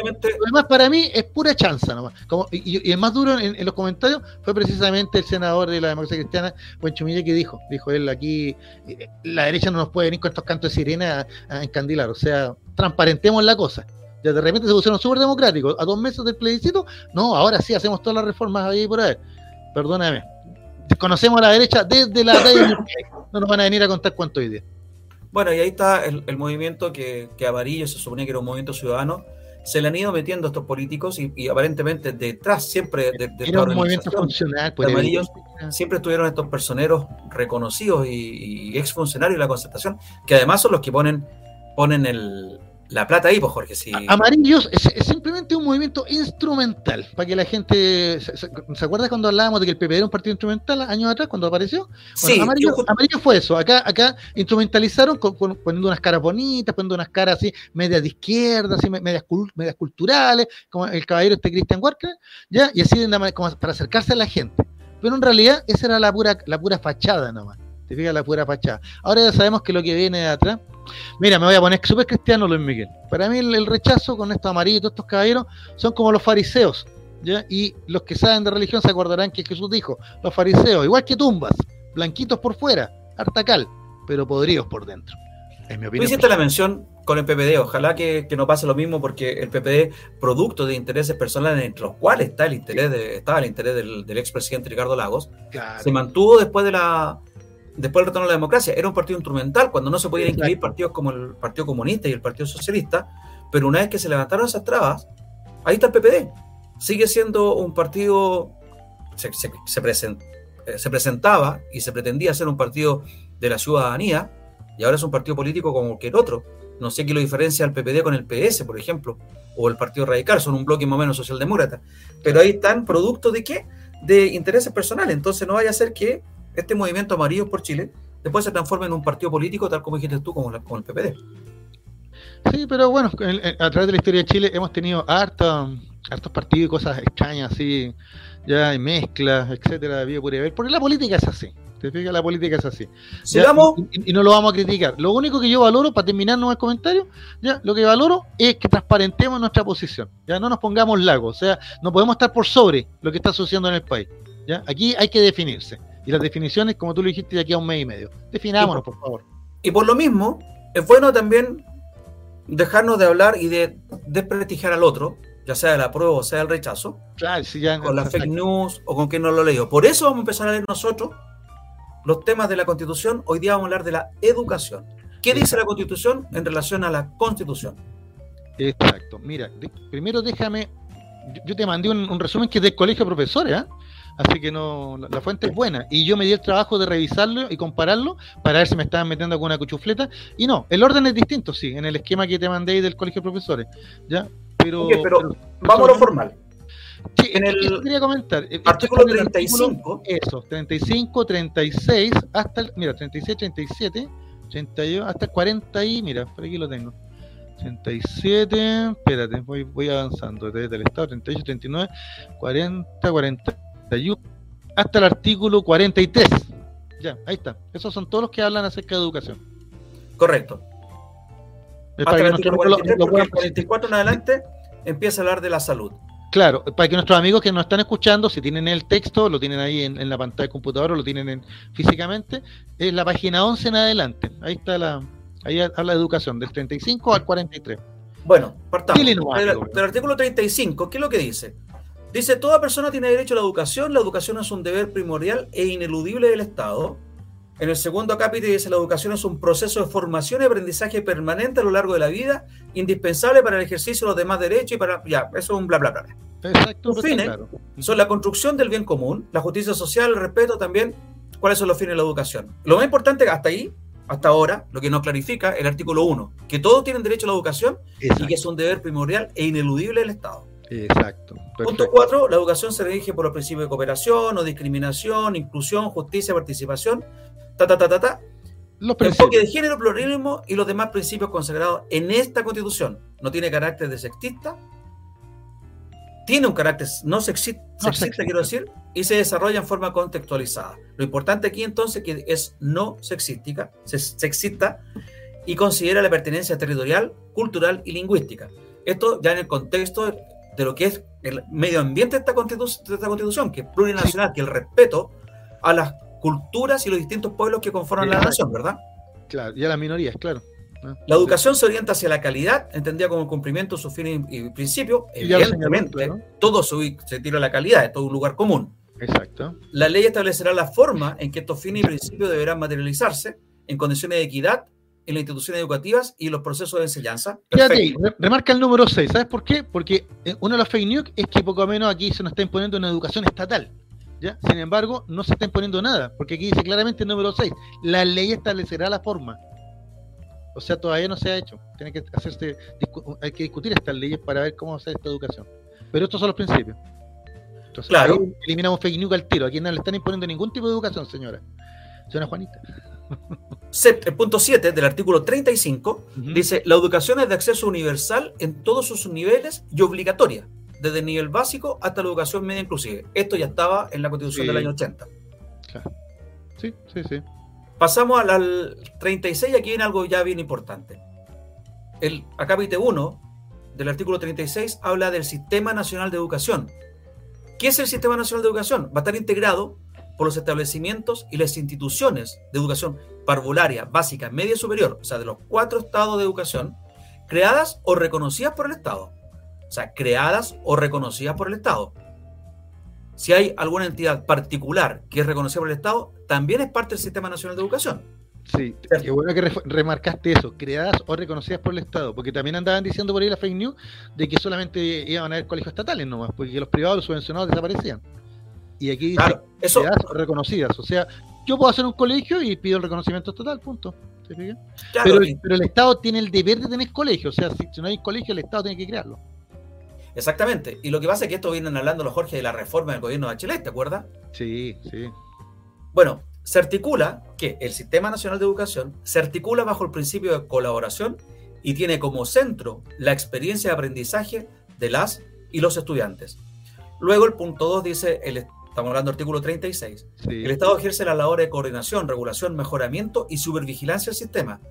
para mí es pura chanza nomás. Como, y, el más duro en, los comentarios fue precisamente el senador de la democracia cristiana, Buen Chumilla, que dijo, dijo él aquí, eh, la derecha no nos puede venir con estos cantos de sirena a, encandilar, o sea, transparentemos la cosa. Ya de repente se pusieron súper democráticos, a dos meses del plebiscito, no, ahora sí hacemos todas las reformas ahí por ahí. Perdóname. Conocemos a la derecha desde la no nos van a venir a contar cuánto hoy día. Bueno, y ahí está el, movimiento que, que Amarillo se suponía que era un movimiento ciudadano, se le han ido metiendo estos políticos y, aparentemente detrás siempre de, de Era un movimiento funcional, pues, amarillos, siempre estuvieron estos personeros reconocidos y, y exfuncionarios de la concertación, que además son los que ponen, ponen el, la plata ahí, pues Jorge. Sí. Amarillos es, simplemente un movimiento instrumental. Para que la gente. ¿se, acuerda cuando hablábamos de que el PP era un partido instrumental años atrás, cuando apareció? sí, amarillo, fue eso. Acá, acá instrumentalizaron poniendo unas caras bonitas, poniendo unas caras así, medias de izquierda, así, medias, medias culturales, como el caballero este Christian Walker, ¿ya? Y así como para acercarse a la gente. Pero en realidad esa era la pura, la pura fachada nomás. Te fijas la pura fachada. Ahora ya sabemos que lo que viene de atrás. Mira, me voy a poner súper cristiano, Luis Miguel. Para mí el, rechazo con estos amarillos, estos caballeros, son como los fariseos. ¿ya? Y los que saben de religión se acordarán que Jesús dijo, los fariseos, igual que tumbas, blanquitos por fuera, hartacal, pero podridos por dentro. Es mi opinión. Hiciste la mención con el PPD, ojalá que, no pase lo mismo porque el PPD, producto de intereses personales entre los cuales está el interés de, estaba el interés del, del expresidente Ricardo Lagos, se mantuvo después de la después del retorno a la democracia. Era un partido instrumental cuando no se podían incluir partidos como el Partido Comunista y el Partido Socialista, pero una vez que se levantaron esas trabas, ahí está el PPD. Sigue siendo un partido, se, se, eh, se, presentaba y se pretendía ser un partido de la ciudadanía, y ahora es un partido político como cualquier otro. No sé qué lo diferencia el PPD con el PS, por ejemplo, o el Partido Radical, son un bloque más o menos socialdemócrata. Pero ahí están producto de qué? De intereses personales. Entonces no vaya a ser que este movimiento amarillo por Chile después se transforma en un partido político, tal como dijiste tú, como, el PPD. Sí, pero bueno, a través de la historia de Chile hemos tenido hartos, hartos partidos y cosas extrañas, así, ya hay mezclas, etcétera, de ver, porque la política es así. Te fijas, la política es así. y, no lo vamos a criticar. Lo único que yo valoro, para terminar el comentario, ya, lo que valoro es que transparentemos nuestra posición. Ya no nos pongamos lagos. O sea, no podemos estar por sobre lo que está sucediendo en el país. ¿ya? Aquí hay que definirse. Y las definiciones, como tú lo dijiste, de aquí a un mes y medio. Definámonos, por, favor. Y por lo mismo, es bueno también dejarnos de hablar y de desprestigiar al otro, ya sea el apruebo o sea el rechazo, claro, si ya, con las fake news o con quien no lo leyó. Por eso vamos a empezar a leer nosotros los temas de la Constitución. Hoy día vamos a hablar de la educación. ¿Qué dice la Constitución en relación a la Constitución? Exacto. Mira, primero déjame, yo, te mandé un, resumen que es del Colegio de Profesores, ¿eh? Así que no, la fuente es buena. Y yo me di el trabajo de revisarlo y compararlo para ver si me estaban metiendo alguna cuchufleta. Y no, el orden es distinto, sí, en el esquema que te mandé del colegio de profesores. ¿Ya? Pero, pero, vamos a lo formal. Sí, en el quería comentar. Eh, artículo 35. eso, 35, 36, hasta el, mira, 36, 37, 32, hasta el 40 y, mira, por aquí lo tengo. 37, espérate, voy, voy avanzando desde el Estado, 38, 39, 40, 40 hasta el artículo 43. Ya, ahí está. Esos son todos los que hablan acerca de educación. Correcto. Hasta el artículo 44 en adelante empieza a hablar de la salud. Claro, para que nuestros amigos que nos están escuchando, si tienen el texto, lo tienen ahí en, la pantalla del computador o lo tienen físicamente, es la página 11 en adelante. Ahí está la, ahí habla de educación, del 35 al 43. Bueno, partamos. del artículo 35, ¿qué es lo que dice? Dice, toda persona tiene derecho a la educación, la educación es un deber primordial e ineludible del Estado. En el segundo capítulo dice, la educación es un proceso de formación y aprendizaje permanente a lo largo de la vida, indispensable para el ejercicio de los demás derechos y para... Ya, eso es un bla, bla, bla. Exacto. Los fines son la construcción del bien común, la justicia social, el respeto también. ¿Cuáles son los fines de la educación? Lo más importante hasta ahí, hasta ahora, lo que nos clarifica el artículo 1, que todos tienen derecho a la educación Exacto. y que es un deber primordial e ineludible del Estado. Exacto. Punto 4. La educación se rige por los principios de cooperación, no discriminación, inclusión, justicia, participación, ta, ta, ta, ta, ta. Los Enfoque de género, pluralismo y los demás principios consagrados en esta constitución. No tiene carácter de sexista, tiene un carácter no sexista, No sexista, sexista. quiero decir, y se desarrolla en forma contextualizada. Lo importante aquí entonces que es no sexística, sex- sexista y considera la pertenencia territorial, cultural y lingüística. Esto ya en el contexto de lo que es el medio ambiente de esta, constitu- de esta constitución, que es plurinacional, que el respeto a las culturas y los distintos pueblos que conforman la nación, ¿verdad? Claro, y a las minorías, claro. ¿no? La educación se orienta hacia la calidad, entendida como el cumplimiento de sus fines y principios. Evidentemente, señaló, claro. todo se, se tira a la calidad, es todo un lugar común. Exacto. La ley establecerá la forma en que estos fines y principios deberán materializarse en condiciones de equidad en las instituciones educativas y en los procesos de enseñanza. Fíjate, remarca el número 6. ¿Sabes por qué? Porque eh, uno de los fake news es que poco menos aquí se nos está imponiendo una educación estatal. ¿ya? Sin embargo, no se está imponiendo nada, porque aquí dice claramente el número 6. La ley establecerá la forma. O sea, todavía no se ha hecho. Tiene que hacerse, hay que discutir estas leyes para ver cómo hacer esta educación. Pero estos son los principios. Entonces, Claro. eliminamos fake news al tiro. Aquí no le están imponiendo ningún tipo de educación, señora. Señora Juanita. El punto 7 del artículo 35 dice, la educación es de acceso universal en todos sus niveles y obligatoria, desde el nivel básico hasta la educación media inclusive. Esto ya estaba en la constitución Sí. del año 80. Claro. Sí, sí, sí. Pasamos al, al 36 y aquí viene algo ya bien importante. El acápite 1 del artículo 36 habla del Sistema Nacional de Educación. ¿Qué es el Sistema Nacional de Educación? Va a estar integrado por los establecimientos y las instituciones de educación parvularia, básica, media y superior, o sea, de los cuatro estados de educación, creadas o reconocidas por el Estado. O sea, creadas o reconocidas por el Estado. Si hay alguna entidad particular que es reconocida por el Estado, también es parte del Sistema Nacional de Educación. Sí, qué bueno que re- remarcaste eso, creadas o reconocidas por el Estado, porque también andaban diciendo por ahí la fake news de que solamente iban a haber colegios estatales nomás, porque los privados, los subvencionados desaparecían. Y aquí dice Claro, eso- reconocidas, o sea, yo puedo hacer un colegio y pido el reconocimiento estatal, punto. ¿Se fija? Claro, pero, y- pero el Estado tiene el deber de tener colegio, o sea, si, si no hay colegio, el Estado tiene que crearlo. Exactamente. Y lo que pasa es que esto vienen hablando los Jorge de la reforma del gobierno de Bachelet, ¿te acuerdas? Sí, sí. Bueno, se articula que el Sistema Nacional de Educación se articula bajo el principio de colaboración y tiene como centro la experiencia de aprendizaje de las y los estudiantes. Luego el punto 2 dice, el, estamos hablando del artículo 36, Sí. el Estado ejerce la labor de coordinación, regulación, mejoramiento y supervigilancia del sistema.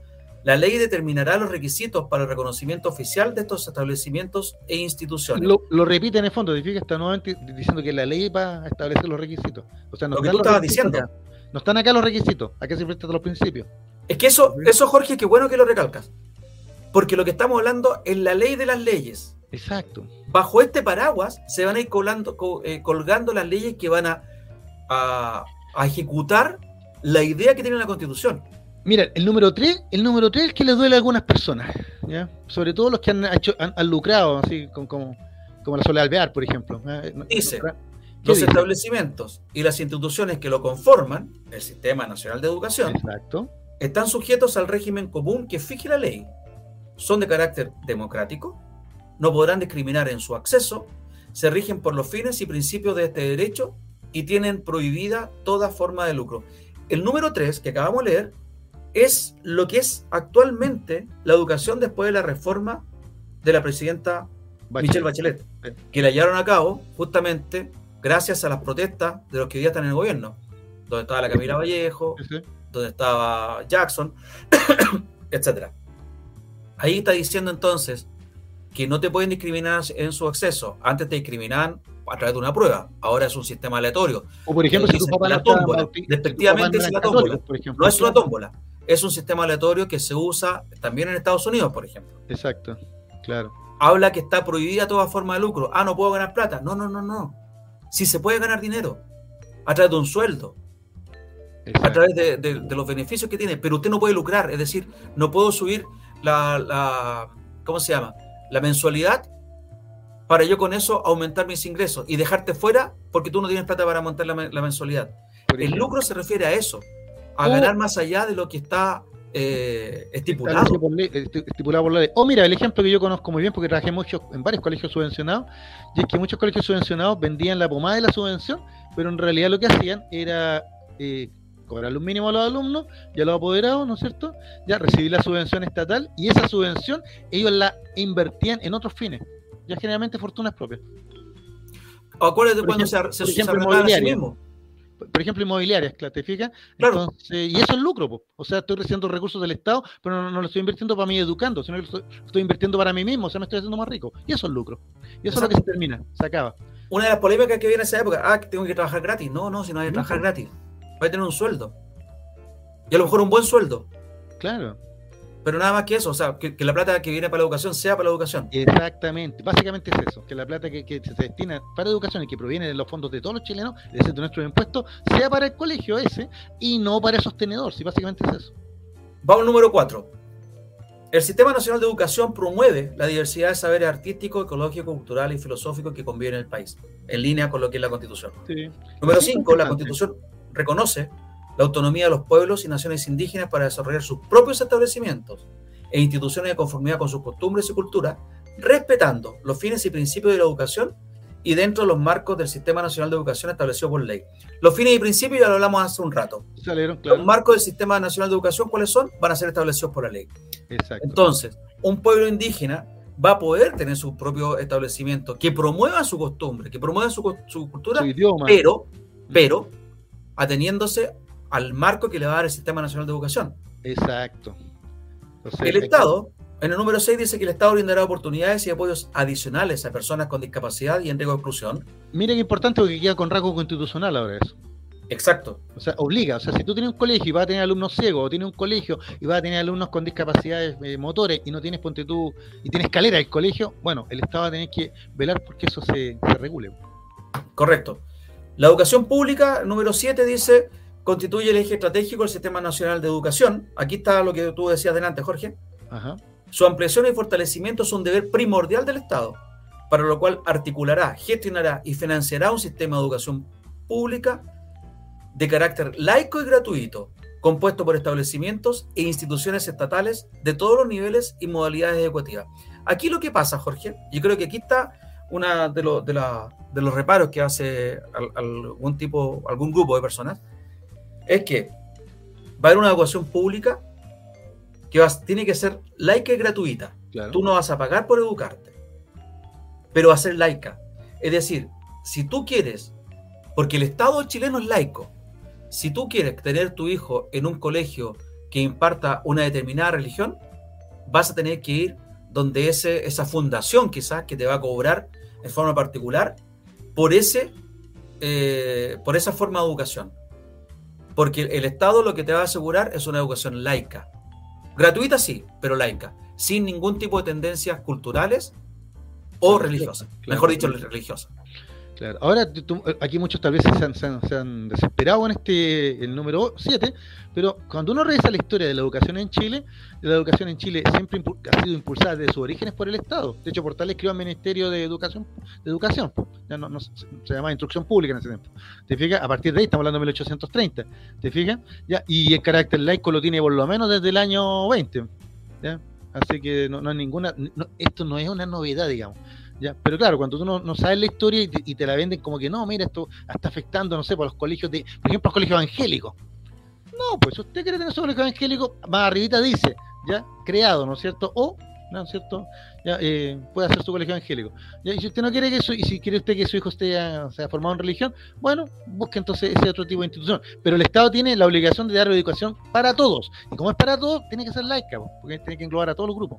La ley determinará los requisitos para el reconocimiento oficial de estos establecimientos e instituciones. Lo, lo repite en el fondo, te fijas, está nuevamente diciendo que la ley va a establecer los requisitos. O sea, no Lo que tú estabas diciendo. acá. No están acá los requisitos, acá siempre están los principios. Es que eso, eso Jorge, qué bueno que lo recalcas. Porque lo que estamos hablando es la ley de las leyes. Exacto. Bajo este paraguas se van a ir colando, co- eh, colgando las leyes que van a, a- a ejecutar la idea que tiene la Constitución. Mira, el número 3, el número 3 es que le duele a algunas personas, ¿ya? Sobre todo los que han hecho, han, han lucrado, así como, como, como la Soledad Alvear, por ejemplo. ¿eh? Dice, ¿Qué Los dice? establecimientos y las instituciones que lo conforman, el Sistema Nacional de Educación, Exacto. están sujetos al régimen común que fije la ley. Son de carácter democrático, no podrán discriminar en su acceso, se rigen por los fines y principios de este derecho y tienen prohibida toda forma de lucro. El número 3 que acabamos de leer es lo que es actualmente la educación después de la reforma de la presidenta Michelle Bachelet, que la llevaron a cabo justamente gracias a las protestas de los que hoy día están en el gobierno, donde estaba la Camila Vallejo, donde estaba Jackson, etcétera. Ahí está diciendo entonces que no te pueden discriminar en su acceso. Antes te discriminaban a través de una prueba, ahora es un sistema aleatorio. O por ejemplo, si tu papá la tómbola, despectivamente es la tómbola. No es una tómbola, es un sistema aleatorio que se usa también en Estados Unidos, por ejemplo. Exacto, claro. Habla que está prohibida toda forma de lucro. Ah, no puedo ganar plata. No, no, no, no. Si se puede ganar dinero a través de un sueldo. a través de, los beneficios que tiene, pero usted no puede lucrar, es decir, no puedo subir la, la ¿cómo se llama? La mensualidad para yo con eso aumentar mis ingresos y dejarte fuera porque tú no tienes plata para montar la, mensualidad. El lucro se refiere a eso, a ganar más allá de lo que está eh, estipulado. estipulado por la ley. O mira, el ejemplo que yo conozco muy bien porque trabajé mucho en varios colegios subvencionados, y es que muchos colegios subvencionados vendían la pomada de la subvención, pero en realidad lo que hacían era eh, cobrarle un mínimo a los alumnos y a los apoderados, ¿no es cierto? Ya recibir la subvención estatal y esa subvención ellos la invertían en otros fines ya generalmente fortunas propias. Acuérdate cuando se, se, por ejemplo, mismo. Por ejemplo, inmobiliarias, ¿te fijas? Claro. y eso es lucro, o sea, estoy recibiendo recursos del Estado, pero no, lo estoy invirtiendo para mí educando, sino que lo estoy, invirtiendo para mí mismo, o sea, me estoy haciendo más rico. Y eso es lucro. Y eso es lo que se termina, se acaba. Una de las polémicas que viene en esa época, ah, tengo que trabajar gratis. No, no, si no hay que trabajar gratis, va a tener un sueldo. Y a lo mejor un buen sueldo. Claro pero nada más que eso, o sea, que, la plata que viene para la educación sea para la educación. Exactamente, básicamente es eso, que la plata que, se destina para educación y que proviene de los fondos de todos los chilenos, de nuestros impuestos, sea para el colegio ese y no para el sostenedor, sí, básicamente es eso. Vamos al número 4. El Sistema Nacional de Educación promueve la diversidad de saberes artísticos, ecológicos, culturales y filosóficos que conviven en el país, en línea con lo que es la Constitución. Número 5. La Constitución reconoce la autonomía de los pueblos y naciones indígenas para desarrollar sus propios establecimientos e instituciones de conformidad con sus costumbres y cultura, respetando los fines y principios de la educación y dentro de los marcos del Sistema Nacional de Educación establecido por ley. Los fines y principios ya lo hablamos hace un rato. Los marcos del Sistema Nacional de Educación, ¿cuáles son? Van a ser establecidos por la ley. Entonces, un pueblo indígena va a poder tener su propio establecimiento que promueva su costumbre, que promueva su, cultura, pero, pero ateniéndose al marco que le va a dar el Sistema Nacional de Educación. Exacto. el Estado, en el número 6 dice que el Estado brindará oportunidades y apoyos adicionales a personas con discapacidad y en riesgo de exclusión. Mira qué importante porque queda con rango constitucional ahora eso. Exacto. O sea, obliga. O sea, si tú tienes un colegio y vas a tener alumnos ciegos, o tienes un colegio y vas a tener alumnos con discapacidades eh, motores y no tienes, ponte tú, y tienes escalera el colegio, bueno, el Estado va a tener que velar porque eso se, se regule. Correcto. La educación pública, número 7, dice constituye el eje estratégico del Sistema Nacional de Educación. Aquí está lo que tú decías delante, Jorge. Su ampliación y fortalecimiento es un deber primordial del Estado, para lo cual articulará, gestionará y financiará un sistema de educación pública de carácter laico y gratuito, compuesto por establecimientos e instituciones estatales de todos los niveles y modalidades educativas. Aquí lo que pasa, Jorge, yo creo que aquí está uno de, de, los reparos que hace algún tipo, algún grupo de personas, es que va a haber una educación pública que tiene que ser laica y gratuita. Tú no vas a pagar por educarte, pero va a ser laica. Es decir, si tú quieres, porque el Estado chileno es laico, si tú quieres tener tu hijo en un colegio que imparta una determinada religión, vas a tener que ir donde ese, esa fundación quizás que te va a cobrar en forma particular por, ese, eh, por esa forma de educación. Porque el Estado lo que te va a asegurar es una educación laica. Gratuita sí, pero laica. Sin ningún tipo de tendencias culturales o religiosas. Mejor dicho, religiosas. Claro. Ahora, aquí muchos tal vez se han, desesperado en este el número 7, pero cuando uno revisa la historia de la educación en Chile, la educación en Chile siempre ha sido impulsada desde sus orígenes por el Estado. De hecho, por tal escribió el Ministerio de Educación, de Educación ya no, se llamaba Instrucción Pública en ese tiempo. ¿Te fijas? A partir de ahí estamos hablando de 1830. ¿Te fijas? Ya, y el carácter laico lo tiene por lo menos desde el año 20. ¿ya? Así que no, no hay ninguna, esto no es una novedad, digamos. Pero claro, cuando tú no, sabes la historia y te, la venden como que no, mira, esto está afectando, no sé, por los colegios de, por ejemplo, los colegios evangélicos. No, pues si usted quiere tener su colegio evangélico, más arribita dice, ya, creado, ¿no es cierto? O, ¿no es cierto? Ya, eh, puede hacer su colegio evangélico. Y si usted no quiere que su, y si quiere usted que su hijo esté sea formado en religión, bueno, busque entonces ese otro tipo de institución. Pero el Estado tiene la obligación de dar educación para todos. Y como es para todos, tiene que ser laica, porque tiene que englobar a todos los grupos.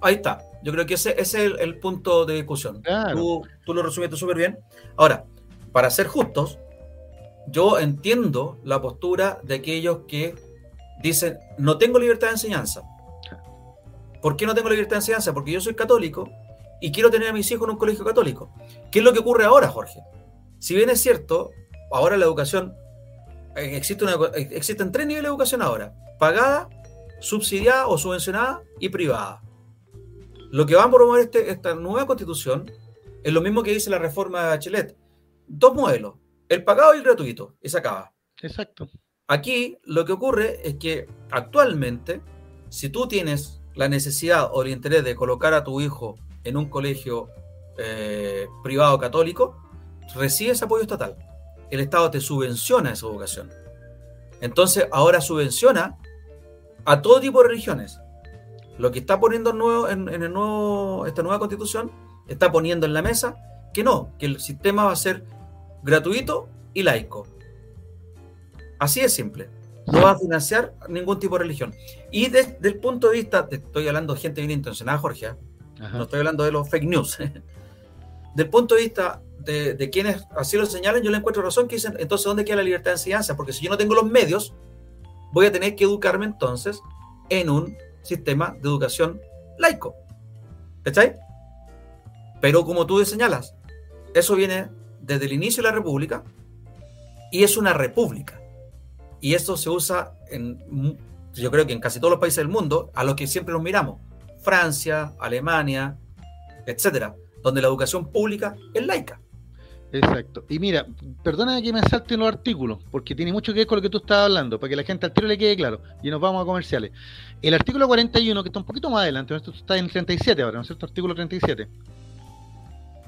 Ahí está. Yo creo que ese, es el, punto de discusión. Tú, lo resumiste súper bien. Ahora, para ser justos, yo entiendo la postura de aquellos que dicen, no tengo libertad de enseñanza. ¿Por qué no tengo libertad de enseñanza? Porque yo soy católico y quiero tener a mis hijos en un colegio católico. ¿Qué es lo que ocurre ahora, Jorge? Si bien es cierto, ahora la educación eh, existe una, eh, existen tres niveles de educación ahora: pagada, subsidiada o subvencionada y privada. Lo que va a promover este, esta nueva constitución es lo mismo que dice la reforma de Bachelet. Dos modelos, el pagado y el gratuito, y se acaba. Exacto. Aquí lo que ocurre es que actualmente, si tú tienes la necesidad o el interés de colocar a tu hijo en un colegio eh, privado católico, recibes apoyo estatal. El Estado te subvenciona esa educación. Entonces, ahora subvenciona a todo tipo de religiones. Lo que está poniendo nuevo, en, el nuevo, esta nueva constitución, está poniendo en la mesa que no, que el sistema va a ser gratuito y laico. Así es simple. No va a financiar ningún tipo de religión. Y desde el punto de vista, estoy hablando de gente bien intencionada, Jorge, ¿eh? no estoy hablando de los fake news. del punto de vista de, quienes así lo señalan, yo le encuentro razón que dicen, entonces, ¿dónde queda la libertad de enseñanza? Porque si yo no tengo los medios, voy a tener que educarme entonces en un sistema de educación laico. ¿Cachai? Pero como tú señalas, eso viene desde el inicio de la República y es una república. Y esto se usa en, yo creo que en casi todos los países del mundo, a los que siempre nos miramos. Francia, Alemania, etcétera, donde la educación pública es laica. Exacto. Y mira, perdona que me salte en los artículos, porque tiene mucho que ver con lo que tú estabas hablando, para que la gente al tiro le quede claro. Y nos vamos a comerciales. El artículo 41, que está un poquito más adelante, esto está en 37 ahora, ¿no es cierto? Artículo 37.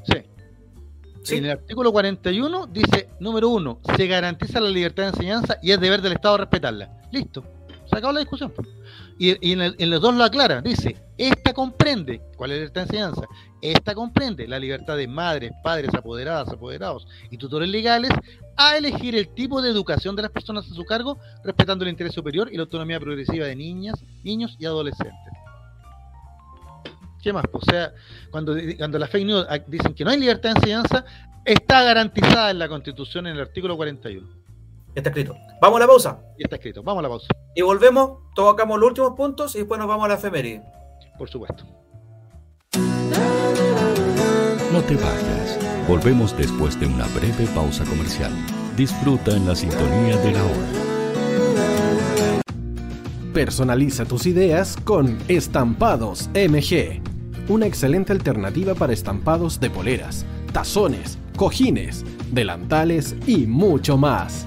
Sí. En el artículo 41 dice, número uno, se garantiza la libertad de enseñanza y es deber del Estado respetarla. Listo. Se acabó la discusión. Y, en, los dos lo aclara. Dice, esta comprende, ¿cuál es de enseñanza? Esta comprende la libertad de madres, padres, apoderadas, apoderados y tutores legales a elegir el tipo de educación de las personas a su cargo, respetando el interés superior y la autonomía progresiva de niñas, niños y adolescentes. ¿Qué más? O sea, cuando, cuando las fake news dicen que no hay libertad de enseñanza, está garantizada en la Constitución en el artículo 41. Está escrito. Vamos a la pausa. Y está escrito. Vamos a la pausa. Y volvemos, tocamos los últimos puntos y después nos vamos a la efeméride. Por supuesto. No te vayas. Volvemos después de una breve pausa comercial. Disfruta en la sintonía de la hora. Personaliza tus ideas con Estampados MG. Una excelente alternativa para estampados de poleras, tazones, cojines, delantales y mucho más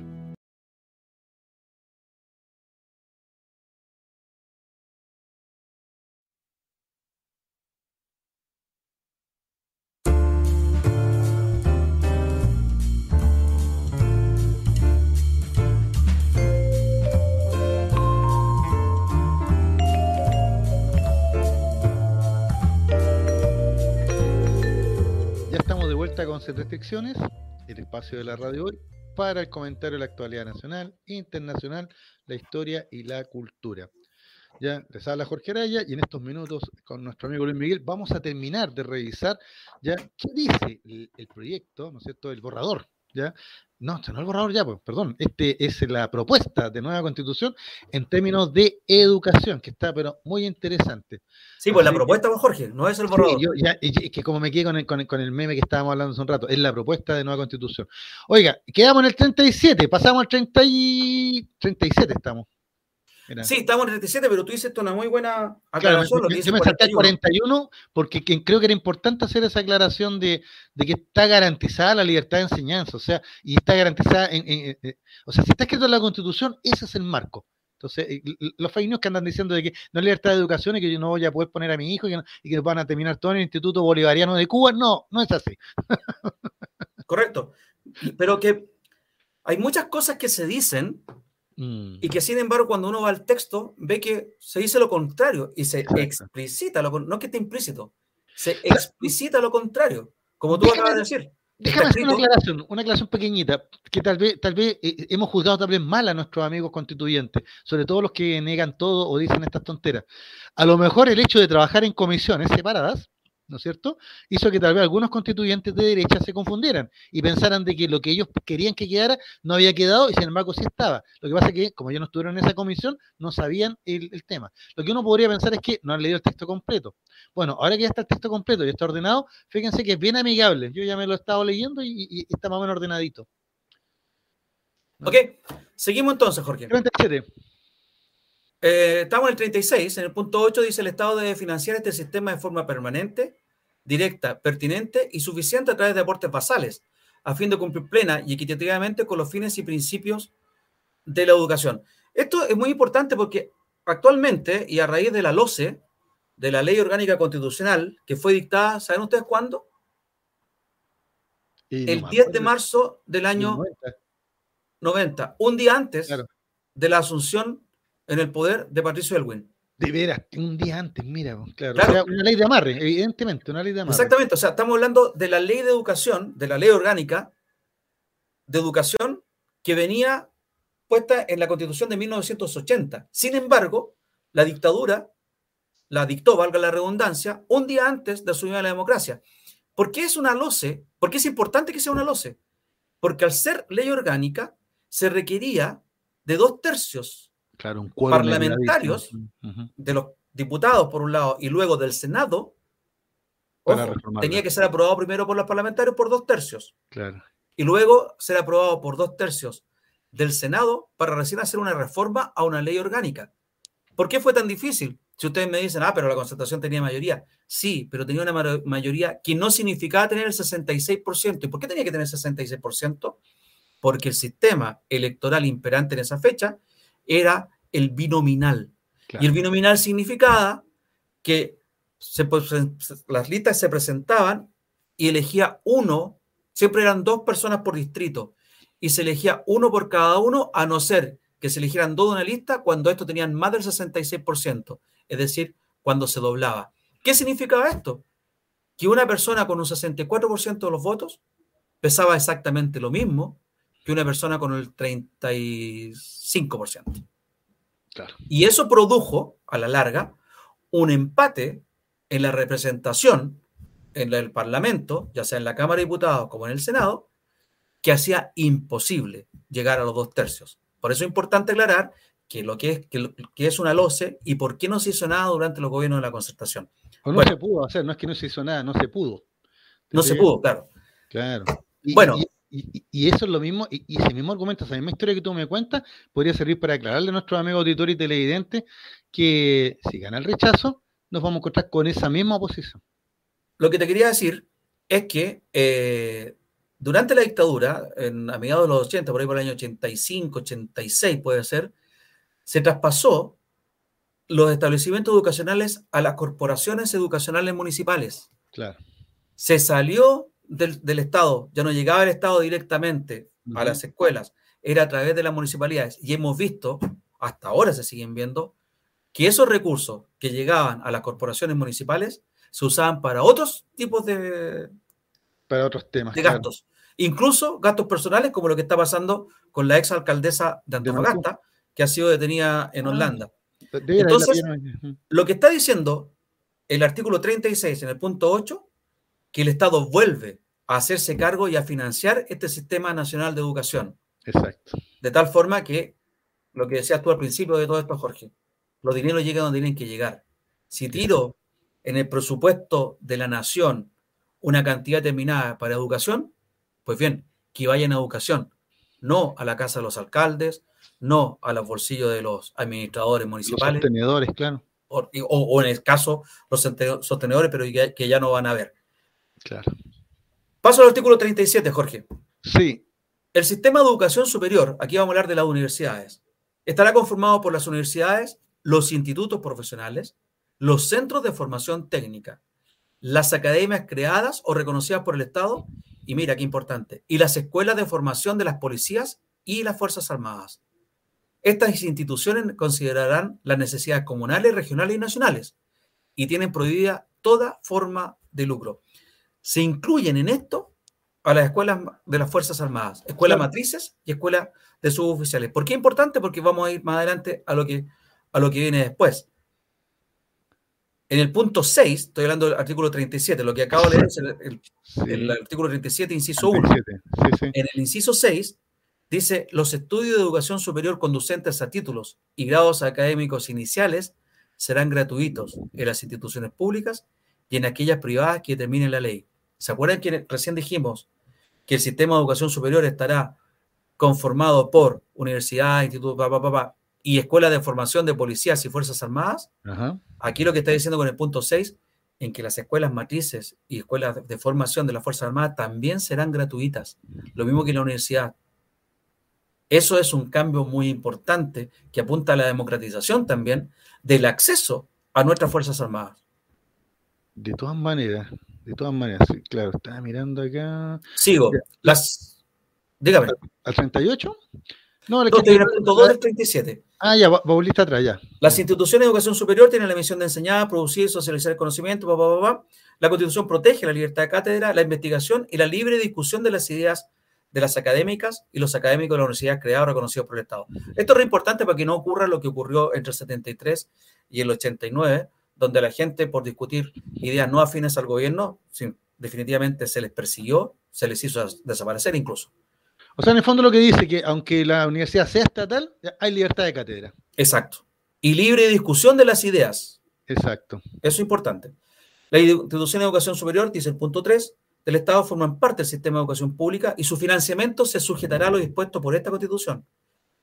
Sin Restricciones, el espacio de la radio hoy, para el comentario de la actualidad nacional, internacional, la historia y la cultura. Ya les habla Jorge Araya y en estos minutos con nuestro amigo Luis Miguel vamos a terminar de revisar ya qué dice el, el proyecto, ¿no es cierto?, el borrador, ¿ya? No, este no es el borrador ya, pues, perdón, este es la propuesta de nueva constitución en términos de educación, que está pero muy interesante. Sí, pues la Así que- propuesta, pues, Jorge, no es el Sí, borrador. yo ya- y- y que como me quedé con el, con, el, con el meme que estábamos hablando hace un rato, es la propuesta de nueva constitución. Oiga, quedamos en el 37, pasamos al 30 y... 37 estamos. Era. Sí, estamos en el 37, pero tú hiciste una muy buena Claro, aclaración. que yo, me salté al 41. 41 porque que- creo que era importante hacer esa aclaración de, de que está garantizada la libertad de enseñanza, o sea, y está garantizada, en, en- en- en- o sea, si está escrito en la Constitución, ese es el marco. Entonces, eh, los fake news que andan diciendo de que no hay libertad de educación y que yo no voy a poder poner a mi hijo y que, no- y que van a terminar todo en el Instituto Bolivariano de Cuba, no, no es así. Correcto. Pero que hay muchas cosas que se dicen Mm, y que sin embargo cuando uno va al texto ve que se dice lo contrario y se explicita, lo, con- no que esté implícito, se explicita lo contrario, como tú Déjame- acabas de decir. Déjame hacer una aclaración, una aclaración pequeñita, que tal vez, tal vez eh, hemos juzgado tal vez mal a nuestros amigos constituyentes, sobre todo los que negan todo o dicen estas tonteras. A lo mejor el hecho de trabajar en comisiones separadas, ¿no es cierto?, hizo que tal vez algunos constituyentes de derecha se confundieran y pensaran de que lo que ellos querían que quedara no había quedado y sin embargo sí estaba. Lo que pasa es que, como ellos no estuvieron en esa comisión, no sabían el, el tema. Lo que uno podría pensar es que no han leído el texto completo. Bueno, ahora que ya está el texto completo y está ordenado, fíjense que es bien amigable. Yo ya me lo he estado leyendo y, está más o menos ordenadito. Ok, seguimos entonces, Jorge. 37. Eh, estamos en el 36, en el punto 8 dice el Estado debe financiar este sistema de forma permanente directa, pertinente y suficiente a través de aportes basales, a fin de cumplir plena y equitativamente con los fines y principios de la educación. Esto es muy importante porque actualmente, y a raíz de la LOCE, de la Ley Orgánica Constitucional, que fue dictada, ¿saben ustedes cuándo? el 10 de marzo del año 90, un día antes de la asunción en el poder de Patricio Elwin. De veras, un día antes, mira, claro. O sea, una ley de amarre, evidentemente, una ley de amarre. Exactamente, o sea, estamos hablando de la ley de educación, de la ley orgánica de educación que venía puesta en la constitución de 1980. Sin embargo, la dictadura la dictó, valga la redundancia, un día antes de asumir la democracia. ¿Por qué es una LOCE? ¿Por qué es importante que sea una LOCE? Porque al ser ley orgánica, se requería de dos tercios claro, parlamentarios de los diputados, por un lado, y luego del Senado, tenía que ser aprobado primero por los parlamentarios por dos tercios. Claro. Y luego ser aprobado por dos tercios del Senado para recién hacer una reforma a una ley orgánica. ¿Por qué fue tan difícil? Si ustedes me dicen, ah, pero la concertación tenía mayoría. Sí, pero tenía una mayoría que no significaba tener el 66%. ¿Y por qué tenía que tener el 66%? Porque el sistema electoral imperante en esa fecha era el binominal. Y el binominal significaba que las listas se presentaban y elegía uno, siempre eran dos personas por distrito, y se elegía uno por cada uno, a no ser que se eligieran dos de una lista cuando estos tenían más del 66%, es decir, cuando se doblaba. ¿Qué significaba esto? Que una persona con un 64% de los votos pesaba exactamente lo mismo que una persona con el 35%. Y eso produjo, a la larga, un empate en la representación en el Parlamento, ya sea en la Cámara de Diputados como en el Senado, que hacía imposible llegar a los dos tercios. Por eso es importante aclarar que lo que es, que, es una LOCE y por qué no se hizo nada durante los gobiernos de la concertación. O no se pudo hacer, no es que no se hizo nada, no se pudo. No se pudo, claro. Claro. bueno. Y, eso es lo mismo, y, ese mismo argumento, esa misma historia que tú me cuentas, podría servir para aclararle a nuestros amigos auditores y televidentes que si gana el rechazo, nos vamos a encontrar con esa misma oposición. Lo que te quería decir es que eh, durante la dictadura, en, a mediados de los 80, por ahí por el año 85, 86 puede ser, se traspasó los establecimientos educacionales a las corporaciones educacionales municipales. Claro. Se salió del, Estado, ya no llegaba el Estado directamente a las escuelas, era a través de las municipalidades. Y hemos visto, hasta ahora se siguen viendo, que esos recursos que llegaban a las corporaciones municipales se usaban para otros tipos de, para otros temas. De gastos. Incluso gastos personales, como lo que está pasando con la ex alcaldesa de Antofagasta, que ha sido detenida en ah. Holanda. Entonces, lo que está diciendo el artículo 36 en el punto 8, que el Estado vuelve a hacerse cargo y a financiar este sistema nacional de educación. Exacto. De tal forma que, lo que decías tú al principio de todo esto, Jorge, los dineros llegan donde tienen que llegar. Si tiro en el presupuesto de la nación una cantidad determinada para educación, pues bien, que vayan a educación, no a la casa de los alcaldes, no a los bolsillos de los administradores municipales. Los sostenedores, claro. O, en el caso, los sostenedores, pero que, ya no van a ver. Claro. Paso al artículo 37, Jorge. Sí. El sistema de educación superior, aquí vamos a hablar de las universidades, estará conformado por las universidades, los institutos profesionales, los centros de formación técnica, las academias creadas o reconocidas por el Estado y mira qué importante, y las escuelas de formación de las policías y las Fuerzas Armadas. Estas instituciones considerarán las necesidades comunales, regionales y nacionales y tienen prohibida toda forma de lucro. Se incluyen en esto a las escuelas de las Fuerzas Armadas, escuelas matrices y escuelas de suboficiales. ¿Por qué es importante? Porque vamos a ir más adelante a lo que, a lo que viene después. En el punto 6, estoy hablando del artículo 37, lo que acabo de leer es el, artículo 37, inciso 1. En el inciso 6 dice, los estudios de educación superior conducentes a títulos y grados académicos iniciales serán gratuitos en las instituciones públicas y en aquellas privadas que determinen la ley. ¿Se acuerdan que recién dijimos que el sistema de educación superior estará conformado por universidades, institutos, papá, papá, y escuelas de formación de policías y fuerzas armadas? Aquí lo que está diciendo con el punto 6 en que las escuelas matrices y escuelas de formación de las Fuerzas Armadas también serán gratuitas, lo mismo que la universidad. Eso es un cambio muy importante que apunta a la democratización también del acceso a nuestras Fuerzas Armadas. De todas maneras, de todas maneras, sí, claro, estaba mirando acá. Sigo. Las... Dígame. ¿Al 38? No, no, que... punto del 37. Ah, ya, Baulista atrás, ya. Las instituciones de educación superior tienen la misión de enseñar, producir, socializar el conocimiento, bla, La Constitución protege la libertad de cátedra, la investigación y la libre discusión de las ideas de las académicas y los académicos de la universidad creados reconocidos por el Estado. Esto es re importante para que no ocurra lo que ocurrió entre el 73 y el 89, donde la gente, por discutir ideas no afines al gobierno, definitivamente se les persiguió, se les hizo desaparecer incluso. O sea, en el fondo lo que dice que aunque la universidad sea estatal, hay libertad de cátedra. Exacto. Y libre discusión de las ideas. Exacto. Eso es importante. La institución de educación superior, dice el punto 3, del Estado forman parte del sistema de educación pública y su financiamiento se sujetará a lo dispuesto por esta Constitución,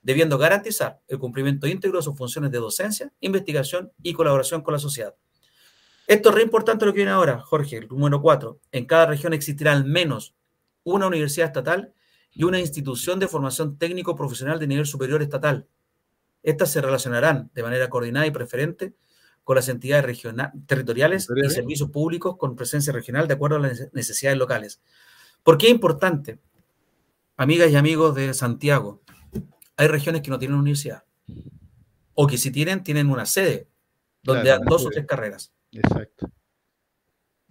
debiendo garantizar el cumplimiento íntegro de sus funciones de docencia, investigación y colaboración con la sociedad. Esto es re importante lo que viene ahora, Jorge, el número 4. En cada región existirá al menos una universidad estatal y una institución de formación técnico profesional de nivel superior estatal. Estas se relacionarán de manera coordinada y preferente con las entidades territoriales y servicios públicos con presencia regional de acuerdo a las necesidades locales. ¿Por qué es importante? Amigas y amigos de Santiago, hay regiones que no tienen universidad. O que si tienen, tienen una sede donde hay dos o tres carreras. Exacto.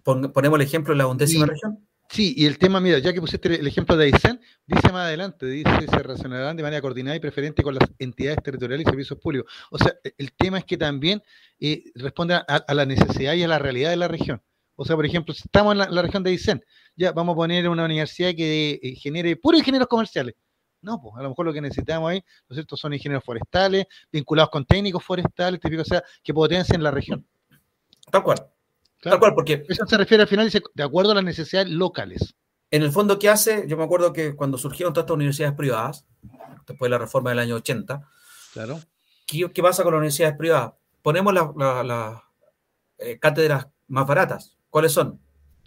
ponemos el ejemplo de la undécima región. Sí, y el tema, mira, ya que pusiste el ejemplo de Aysén, dice más adelante, dice, se relacionarán de manera coordinada y preferente con las entidades territoriales y servicios públicos. O sea, e, el tema es que también eh, responde a, la necesidad y a la realidad de la región. O sea, por ejemplo, si estamos en la, región de Aysén, ya vamos a poner una universidad que eh, genere puros ingenieros comerciales. No, pues a lo mejor lo que necesitamos ahí, ¿no es cierto?, son ingenieros forestales, vinculados con técnicos forestales, típicos, o sea, que potencien la región. Tal cual. Tal cual, porque... Eso se refiere al final, dice, de acuerdo a las necesidades locales. En el fondo, ¿qué hace? Yo me acuerdo que cuando surgieron todas estas universidades privadas, después de la reforma del año 80, claro. ¿qué, pasa con las universidades privadas? Ponemos las eh, cátedras más baratas. ¿Cuáles son?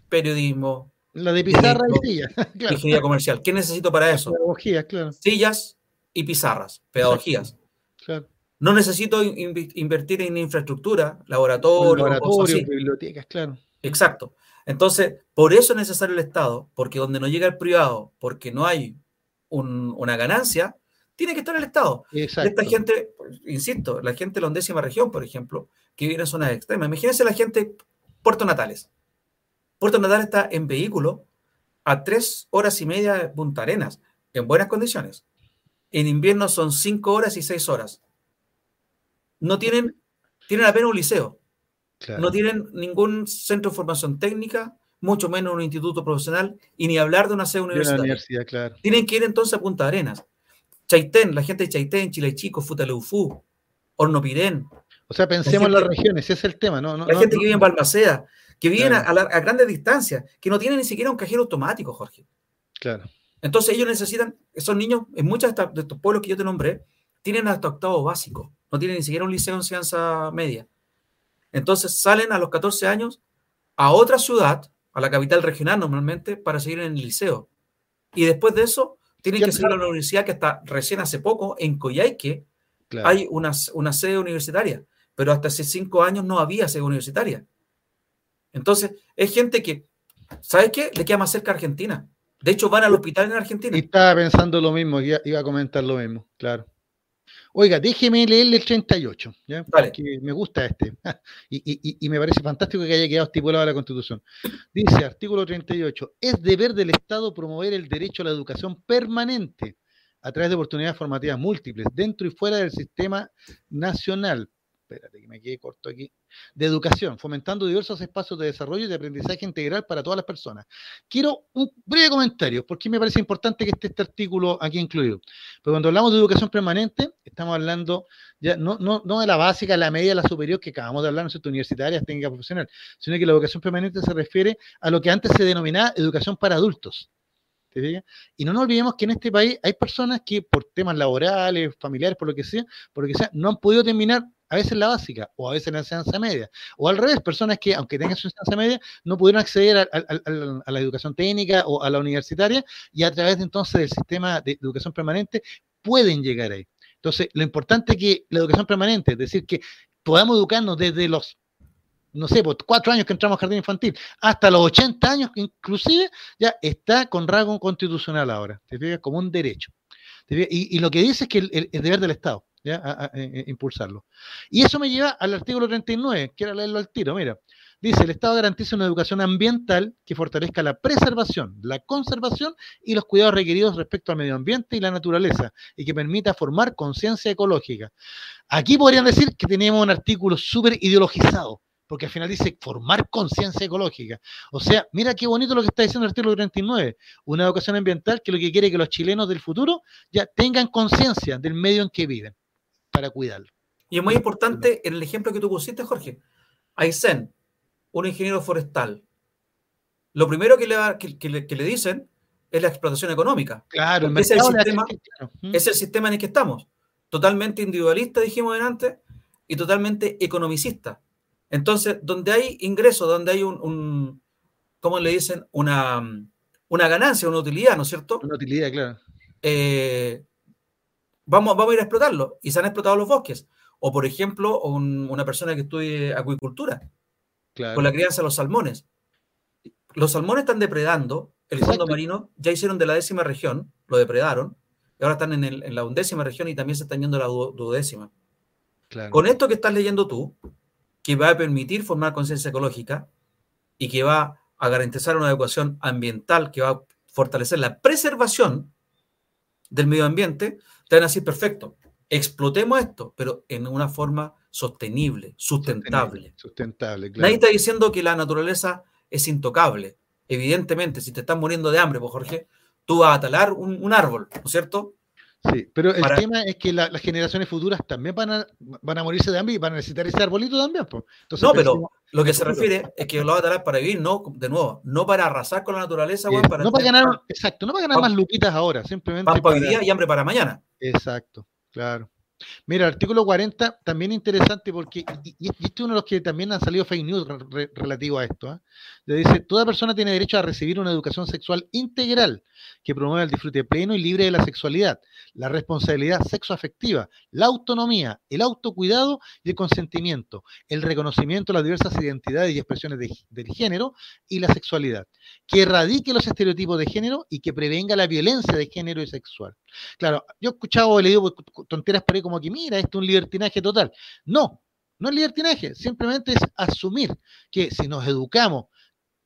Periodismo. La de pizarra y sillas. Ingeniería comercial. ¿Qué necesito para eso? Pedagogía, claro. Sillas y pizarras, pedagogías. Claro. No necesito invertir en infraestructura, laboratorio, laboratorios, bibliotecas, claro. Exacto. Entonces, por eso es necesario el Estado, porque donde no llega el privado, porque no hay una ganancia, tiene que estar el Estado. Exacto. Esta gente, insisto, la gente de la undécima región, por ejemplo, que vive en zonas extremas. Imagínense la gente, Puerto Natales. Puerto Natales está en vehículo a tres horas y media de Punta Arenas, en buenas condiciones. En invierno son cinco horas y seis horas no tienen, tienen apenas un liceo. No tienen ningún centro de formación técnica, mucho menos un instituto profesional, y ni hablar de una sede universitaria. claro. Tienen que ir entonces a Punta Arenas. Chaitén, la gente de Chaitén, Chile Chico, Futaleufú, Hornopirén. O sea, pensemos en las regiones, ese es el tema. No, la gente que vive en Balmaceda, que viven a, grandes distancias, que no tienen ni siquiera un cajero automático, Jorge. Claro. Entonces ellos necesitan, esos niños, en muchos de estos pueblos que yo te nombré, tienen hasta octavo básico no tienen ni siquiera un liceo en ciencia media. Entonces salen a los 14 años a otra ciudad, a la capital regional normalmente, para seguir en el liceo. Y después de eso, tienen que seguir a la universidad que está recién hace poco, en Coyhaique, hay una, una sede universitaria, pero hasta hace cinco años no había sede universitaria. Entonces, es gente que, ¿sabes qué? Le queda más cerca a Argentina. De hecho, van al hospital en Argentina. Y estaba pensando lo mismo, iba a comentar lo mismo, claro. Oiga, déjeme leerle el 38, ¿ya? Porque me gusta este. y, me parece fantástico que haya quedado estipulado la Constitución. Dice, artículo 38, es deber del Estado promover el derecho a la educación permanente a través de oportunidades formativas múltiples, dentro y fuera del sistema nacional. Espérate, que me quede corto aquí de educación, fomentando diversos espacios de desarrollo y de aprendizaje integral para todas las personas. Quiero un breve comentario, porque me parece importante que esté este artículo aquí incluido. Pero cuando hablamos de educación permanente, estamos hablando ya no, no, no de la básica, la media, la superior, que acabamos de hablar, en universitarias, técnica profesional, sino que la educación permanente se refiere a lo que antes se denominaba educación para adultos. Y no nos olvidemos que en este país hay personas que por temas laborales, familiares, por lo que sea, por lo que sea, no han podido terminar a veces la básica, o a veces la enseñanza media, o al revés, personas que, aunque tengan su enseñanza media, no pudieron acceder a, la educación técnica o a la universitaria, y a través entonces del sistema de educación permanente pueden llegar ahí. Entonces, lo importante es que la educación permanente, es decir, que podamos educarnos desde los no sé, por cuatro años que entramos a jardín infantil, hasta los 80 años inclusive, ya está con rango constitucional ahora, te fijas, como un derecho. Y, lo que dice es que el, deber del Estado, ¿ya? impulsarlo. Y eso me lleva al artículo 39, quiero leerlo al tiro, mira. Dice, el Estado garantiza una educación ambiental que fortalezca la preservación, la conservación y los cuidados requeridos respecto al medio ambiente y la naturaleza, y que permita formar conciencia ecológica. Aquí podrían decir que tenemos un artículo súper ideologizado, porque al final dice formar conciencia ecológica. O sea, mira qué bonito lo que está diciendo el artículo 39, una educación ambiental que lo que quiere que los chilenos del futuro ya tengan conciencia del medio en que viven para cuidarlo. Y es muy importante en el ejemplo que tú pusiste, Jorge. Aysén, un ingeniero forestal, lo primero que le, que, le, dicen es la explotación económica. Claro, el es, el sistema, es el sistema en el que estamos. Totalmente individualista, dijimos antes, y totalmente economicista. Entonces, donde hay ingreso, donde hay un, un ¿cómo le dicen? Una, una ganancia, una utilidad, ¿no es cierto? Una utilidad, claro. Eh, vamos, vamos a ir a explotarlo. Y se han explotado los bosques. O, por ejemplo, una persona que estudie acuicultura, con la crianza de los salmones. Los salmones están depredando el fondo marino, ya hicieron de la décima región, lo depredaron, y ahora están en, la undécima región y también se están yendo a la duodécima. Con esto que estás leyendo tú, que va a permitir formar conciencia ecológica y que va a garantizar una educación ambiental, que va a fortalecer la preservación del medio ambiente, te van a decir, perfecto, explotemos esto, pero en una forma sostenible, sustentable. Sustentable, Nadie está diciendo que la naturaleza es intocable. Evidentemente, si te estás muriendo de hambre, pues Jorge, tú vas a talar un, un árbol, ¿no es cierto? Sí, pero el tema es que las generaciones futuras también van a, van a morirse de hambre y van a necesitar ese arbolito también. Entonces, no, pero lo que se refiere es que lo va a talar para vivir, no, de nuevo, no para arrasar con la naturaleza, para no para ganar, exacto, no para ganar más lupitas ahora, simplemente. para hoy día y hambre para mañana. Exacto, claro. Mira, el artículo 40 también interesante porque, y, este es uno de los que también han salido fake news relativo a esto. ¿eh? Dice, toda persona tiene derecho a recibir una educación sexual integral que promueva el disfrute pleno y libre de la sexualidad, la responsabilidad sexoafectiva, la autonomía, el autocuidado y el consentimiento, el reconocimiento de las diversas identidades y expresiones del género y la sexualidad, que erradique los estereotipos de género y que prevenga la violencia de género y sexual. Claro, yo he escuchado he leído tonteras por como que mira, esto es un libertinaje total. No, no es libertinaje, simplemente es asumir que si nos educamos,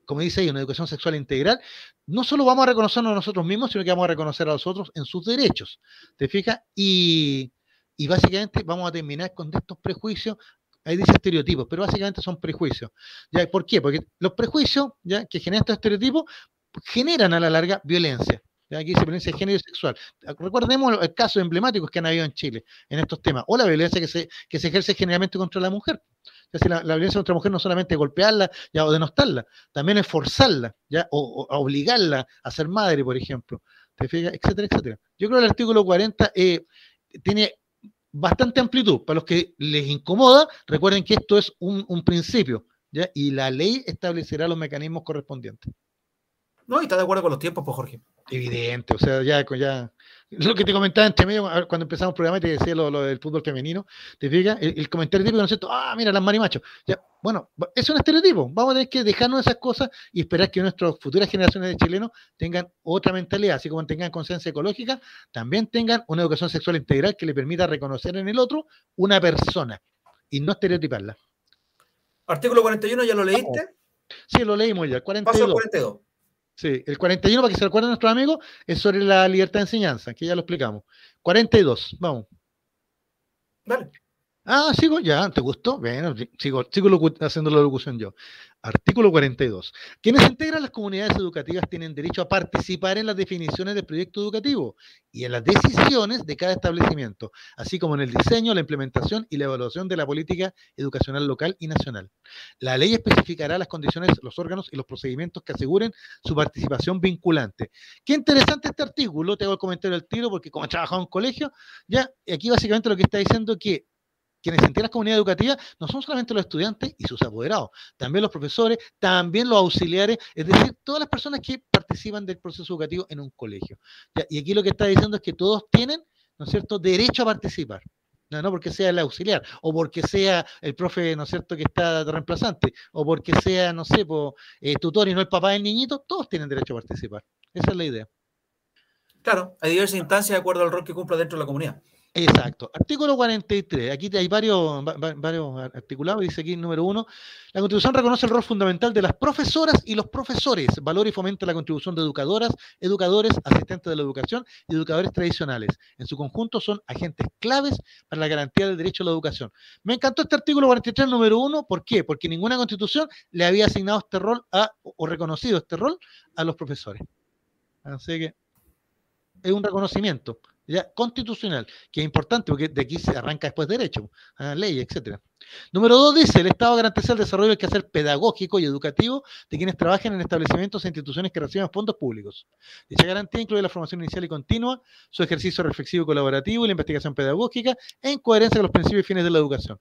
como dice ahí, una educación sexual integral, no solo vamos a reconocernos a nosotros mismos, sino que vamos a reconocer a los otros en sus derechos. ¿Te fijas? Y, básicamente vamos a terminar con estos prejuicios ahí dice estereotipos, pero básicamente son prejuicios. ¿Ya? ¿Por qué? Porque los prejuicios ¿ya? que generan estos estereotipos generan a la larga violencia. Aquí dice violencia de género y sexual. Recordemos el casos emblemáticos que han habido en Chile en estos temas, o la violencia que se, que se ejerce generalmente contra la mujer. La, violencia contra la mujer no solamente golpearla ya, o denostarla, también es forzarla ya, o, obligarla a ser madre, por ejemplo, etcétera, etcétera. Yo creo que el artículo 40 eh, tiene bastante amplitud. Para los que les incomoda, recuerden que esto es un, un principio ¿ya? y la ley establecerá los mecanismos correspondientes. No, y está de acuerdo con los tiempos, pues Jorge. Evidente, o sea, ya, ya lo que te comentaba entre medio cuando empezamos el programa te decía lo, del fútbol femenino, te fijas, el, comentario típico, ¿no es cierto? Ah, mira, las marimachos. Ya, bueno, es un estereotipo, vamos a tener que dejarnos esas cosas y esperar que nuestras futuras generaciones de chilenos tengan otra mentalidad, así como tengan conciencia ecológica, también tengan una educación sexual integral que le permita reconocer en el otro una persona y no estereotiparla. Artículo 41, ¿ya lo leíste? Sí, lo leímos ya, 42. Paso al 42. Sí, el 41, para que se recuerden nuestros amigos, es sobre la libertad de enseñanza, que ya lo explicamos. 42, vamos. Dale. Ah, sigo ya, ¿te gustó? Bueno, sigo, sigo haciendo la locución yo. Artículo 42. Quienes integran las comunidades educativas tienen derecho a participar en las definiciones del proyecto educativo y en las decisiones de cada establecimiento, así como en el diseño, la implementación y la evaluación de la política educacional local y nacional. La ley especificará las condiciones, los órganos y los procedimientos que aseguren su participación vinculante. Qué interesante este artículo, te hago el comentario al tiro porque como he trabajado en colegio, ya aquí básicamente lo que está diciendo es que quienes entienden la comunidad educativa no son solamente los estudiantes y sus apoderados, también los profesores, también los auxiliares, es decir, todas las personas que participan del proceso educativo en un colegio. Y aquí lo que está diciendo es que todos tienen, ¿no es cierto?, derecho a participar. No, no porque sea el auxiliar, o porque sea el profe, ¿no es cierto?, que está reemplazante, o porque sea, no sé, eh, tutor y no el papá del niñito, todos tienen derecho a participar. Esa es la idea. Claro, hay diversas instancias de acuerdo al rol que cumpla dentro de la comunidad. Exacto. Artículo 43. Aquí hay varios, articulados. Dice aquí, número uno, la Constitución reconoce el rol fundamental de las profesoras y los profesores, valora y fomenta la contribución de educadoras, educadores, asistentes de la educación y educadores tradicionales. En su conjunto son agentes claves para la garantía del derecho a la educación. Me encantó este artículo 43, número uno. ¿Por qué? Porque ninguna Constitución le había asignado este rol a, o reconocido este rol a los profesores. Así que es un reconocimiento constitucional, que es importante porque de aquí se arranca después derecho, a ley, etcétera. Número dos dice, el Estado garantiza el desarrollo del quehacer pedagógico y educativo de quienes trabajen en establecimientos e instituciones que reciban fondos públicos. Dicha garantía incluye la formación inicial y continua, su ejercicio reflexivo y colaborativo y la investigación pedagógica en coherencia con los principios y fines de la educación.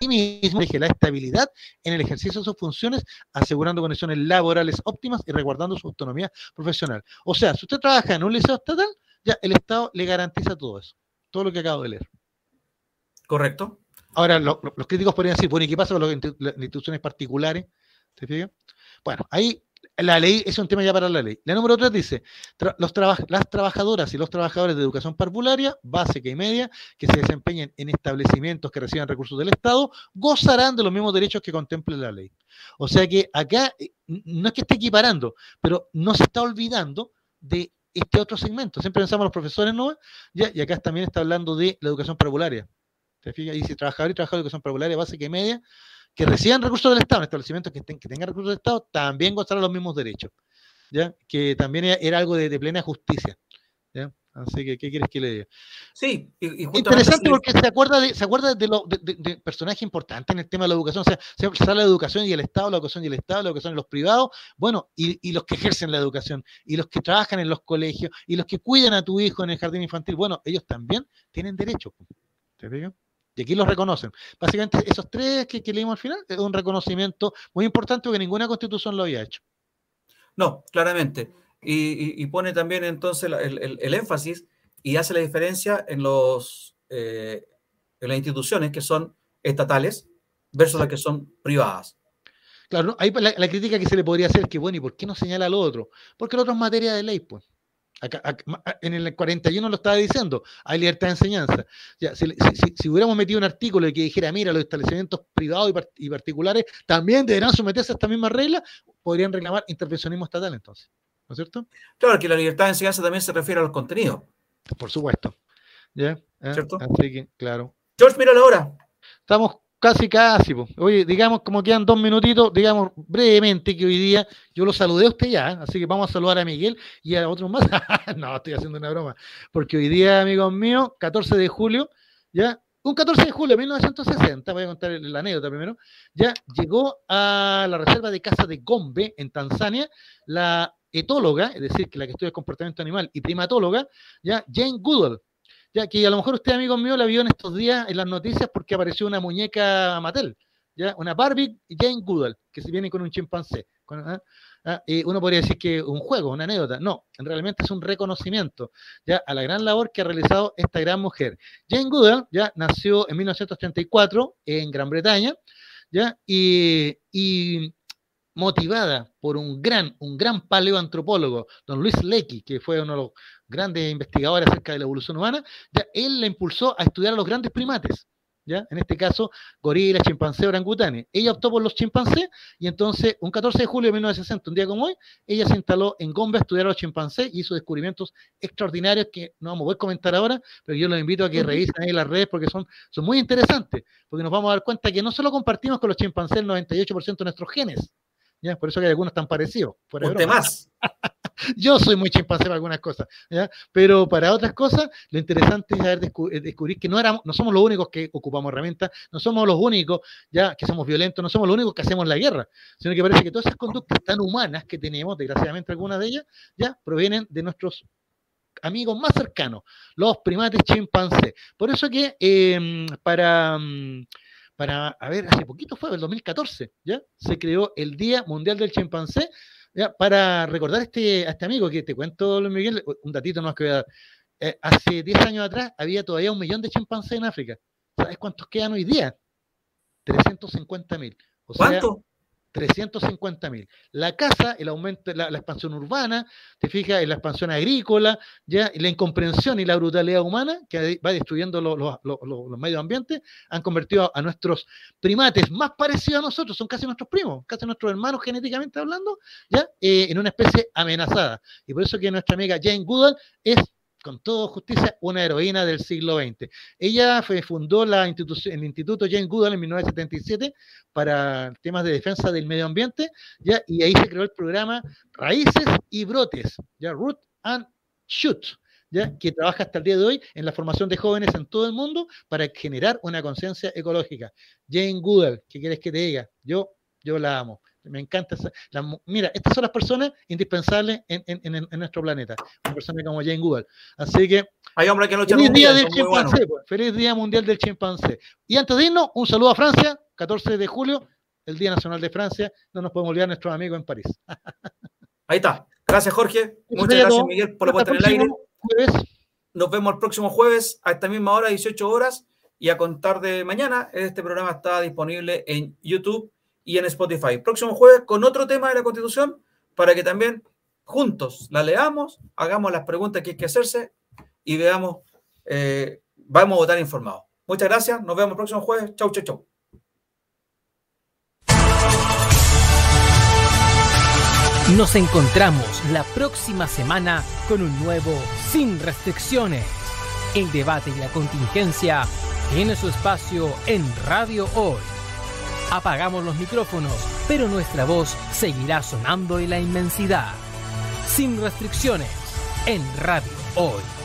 Y mismo deje la estabilidad en el ejercicio de sus funciones, asegurando condiciones laborales óptimas y resguardando su autonomía profesional. O sea, si usted trabaja en un liceo estatal, ya el Estado le garantiza todo eso, todo lo que acabo de leer. Correcto. Ahora, los críticos podrían decir, bueno, ¿y qué pasa con las instituciones particulares? ¿Se fijan? Bueno, ahí la ley es un tema ya para la ley. La número 3 dice, los las trabajadoras y los trabajadores de educación parvularia, básica y media, que se desempeñen en establecimientos que reciban recursos del Estado, gozarán de los mismos derechos que contemple la ley. O sea que acá eh, no es que esté equiparando, pero no se está olvidando de este otro segmento. Siempre pensamos en los profesores, ¿no? Ya, y acá también está hablando de la educación parvularia. ¿Te fijas? Dice trabajador y trabajador de educación parvularia básica y media, que reciban recursos del Estado, en establecimientos que, que tengan recursos del Estado, también gozarán los mismos derechos. ¿Ya? Que también era algo de, plena justicia. Así que, ¿qué quieres que le diga? Sí, interesante porque se acuerda de, se acuerda de, lo, de, personajes importantes en el tema de la educación. O sea, se habla la educación y el Estado, la educación y el Estado, la educación y los privados, bueno, y, los que ejercen la educación, y los que trabajan en los colegios, y los que cuidan a tu hijo en el jardín infantil, bueno, ellos también tienen derechos. ¿Te digo? Y aquí los reconocen. Básicamente, esos tres que, que leímos al final es un reconocimiento muy importante porque ninguna constitución lo había hecho. No, claramente y, pone también entonces el, énfasis y hace la diferencia en, los, eh, en las instituciones que son estatales versus las que son privadas. Claro, ahí la, crítica que se le podría hacer es que, bueno, ¿y por qué no señala lo otro? Porque lo otro es materia de ley, pues. en el 41 lo estaba diciendo, hay libertad de enseñanza. si, hubiéramos metido un artículo que dijera, mira, los establecimientos privados y, particulares también deberán someterse a esta misma regla, podrían reclamar intervencionismo estatal entonces. ¿No es cierto? Claro, que la libertad de enseñanza también se refiere a los contenidos. Por supuesto. ¿Ya? ¿Eh? ¿Cierto? Así que, claro. George, mira la hora. Estamos casi, casi. Oye, digamos, como quedan dos minutitos, digamos brevemente que hoy día yo lo saludé a usted ya, así que vamos a saludar a Miguel y a otros más. no, estoy haciendo una broma. Porque hoy día, amigos míos, 14 de julio, ya, un 14 de julio de 1960, voy a contar la anécdota primero, ya llegó a la reserva de casa de Gombe, en Tanzania, la etóloga, es decir, que la que estudia el comportamiento animal, y primatóloga, ya Jane Goodall, ya que a lo mejor usted, amigo mío, la vio en estos días en las noticias porque apareció una muñeca Mattel, ya una Barbie Jane Goodall, que se viene con un chimpancé. ¿ah? ¿Ah? uno podría decir que un juego, una anécdota. No, realmente es un reconocimiento ya a la gran labor que ha realizado esta gran mujer. Jane Goodall ya nació en 1934 en Gran Bretaña, ya, y, y motivada por un gran, un gran paleoantropólogo, don Luis Lecky, que fue uno de los grandes investigadores acerca de la evolución humana, ya él la impulsó a estudiar a los grandes primates. ¿Ya? En este caso, gorila, chimpancé, orangutanes. Ella optó por los chimpancés y entonces, un 14 de julio de 1960, un día como hoy, ella se instaló en Gombe a estudiar a los chimpancés y hizo descubrimientos extraordinarios que no vamos a poder comentar ahora, pero yo los invito a que revisen ahí las redes porque son, son muy interesantes, porque nos vamos a dar cuenta que no solo compartimos con los chimpancés el 98% de nuestros genes, por eso que hay algunos tan parecidos. Por más. Yo soy muy chimpancé para algunas cosas, pero para otras cosas lo interesante es descubrir que no, éramos, no somos los únicos que ocupamos herramientas, no somos los únicos ya que somos violentos, no somos los únicos que hacemos la guerra, sino que parece que todas esas conductas tan humanas que tenemos, desgraciadamente algunas de ellas, ya provienen de nuestros amigos más cercanos, los primates chimpancés. Por eso que em, para, mm, para, a ver, hace poquito fue, el 2014, ¿ya? Se creó el Día Mundial del Chimpancé. Para recordar este, a este amigo que te cuento, Luis Miguel, un datito más que voy a dar. Eh, hace 10 años atrás había todavía un millón de chimpancés en África. ¿Sabes cuántos quedan hoy día? 350 mil. ¿Cuánto? 350 mil. La casa, el aumento, la, la, expansión urbana, te fijas, en la expansión agrícola, ya, la incomprensión y la brutalidad humana que va destruyendo los, los, los, medios ambientes, han convertido a, a, nuestros primates más parecidos a nosotros, son casi nuestros primos, casi nuestros hermanos genéticamente hablando, ya, eh, en una especie amenazada. Y por eso que nuestra amiga Jane Goodall es con toda justicia, una heroína del siglo XX. Ella fundó la institución, el Instituto Jane Goodall en 1977 para temas de defensa del medio ambiente, ¿ya? y ahí se creó el programa Raíces y Brotes, ¿ya? Root and Shoot, ¿ya? que trabaja hasta el día de hoy en la formación de jóvenes en todo el mundo para generar una conciencia ecológica. Jane Goodall, ¿qué quieres que te diga? Yo, yo la amo. Me encanta. Esa, la, mira, estas son las personas indispensables en, en, en, nuestro planeta. Una persona como Jane Goodall. Así que. Hay hombre que no feliz día del chimpancé. Pues, feliz día mundial del chimpancé. Y antes de irnos, un saludo a Francia, 14 de julio, el Día Nacional de Francia. No nos podemos olvidar nuestros amigos en París. Ahí está. Gracias, Jorge. Muchas gracias, Miguel, por la puesta en el aire. Jueves. Nos vemos el próximo jueves a esta misma hora, 18 horas. Y a contar de mañana, este programa está disponible en YouTube y en Spotify. Próximo jueves con otro tema de la Constitución para que también juntos la leamos, hagamos las preguntas que hay que hacerse y veamos, eh, vamos a votar informados. Muchas gracias, nos vemos el próximo jueves. Chau, chau, chau. Nos encontramos la próxima semana con un nuevo Sin Restricciones. El debate y la contingencia tiene su espacio en Radio Hoy. Apagamos los micrófonos, pero nuestra voz seguirá sonando en la inmensidad. Sin restricciones, en Radio Hoy.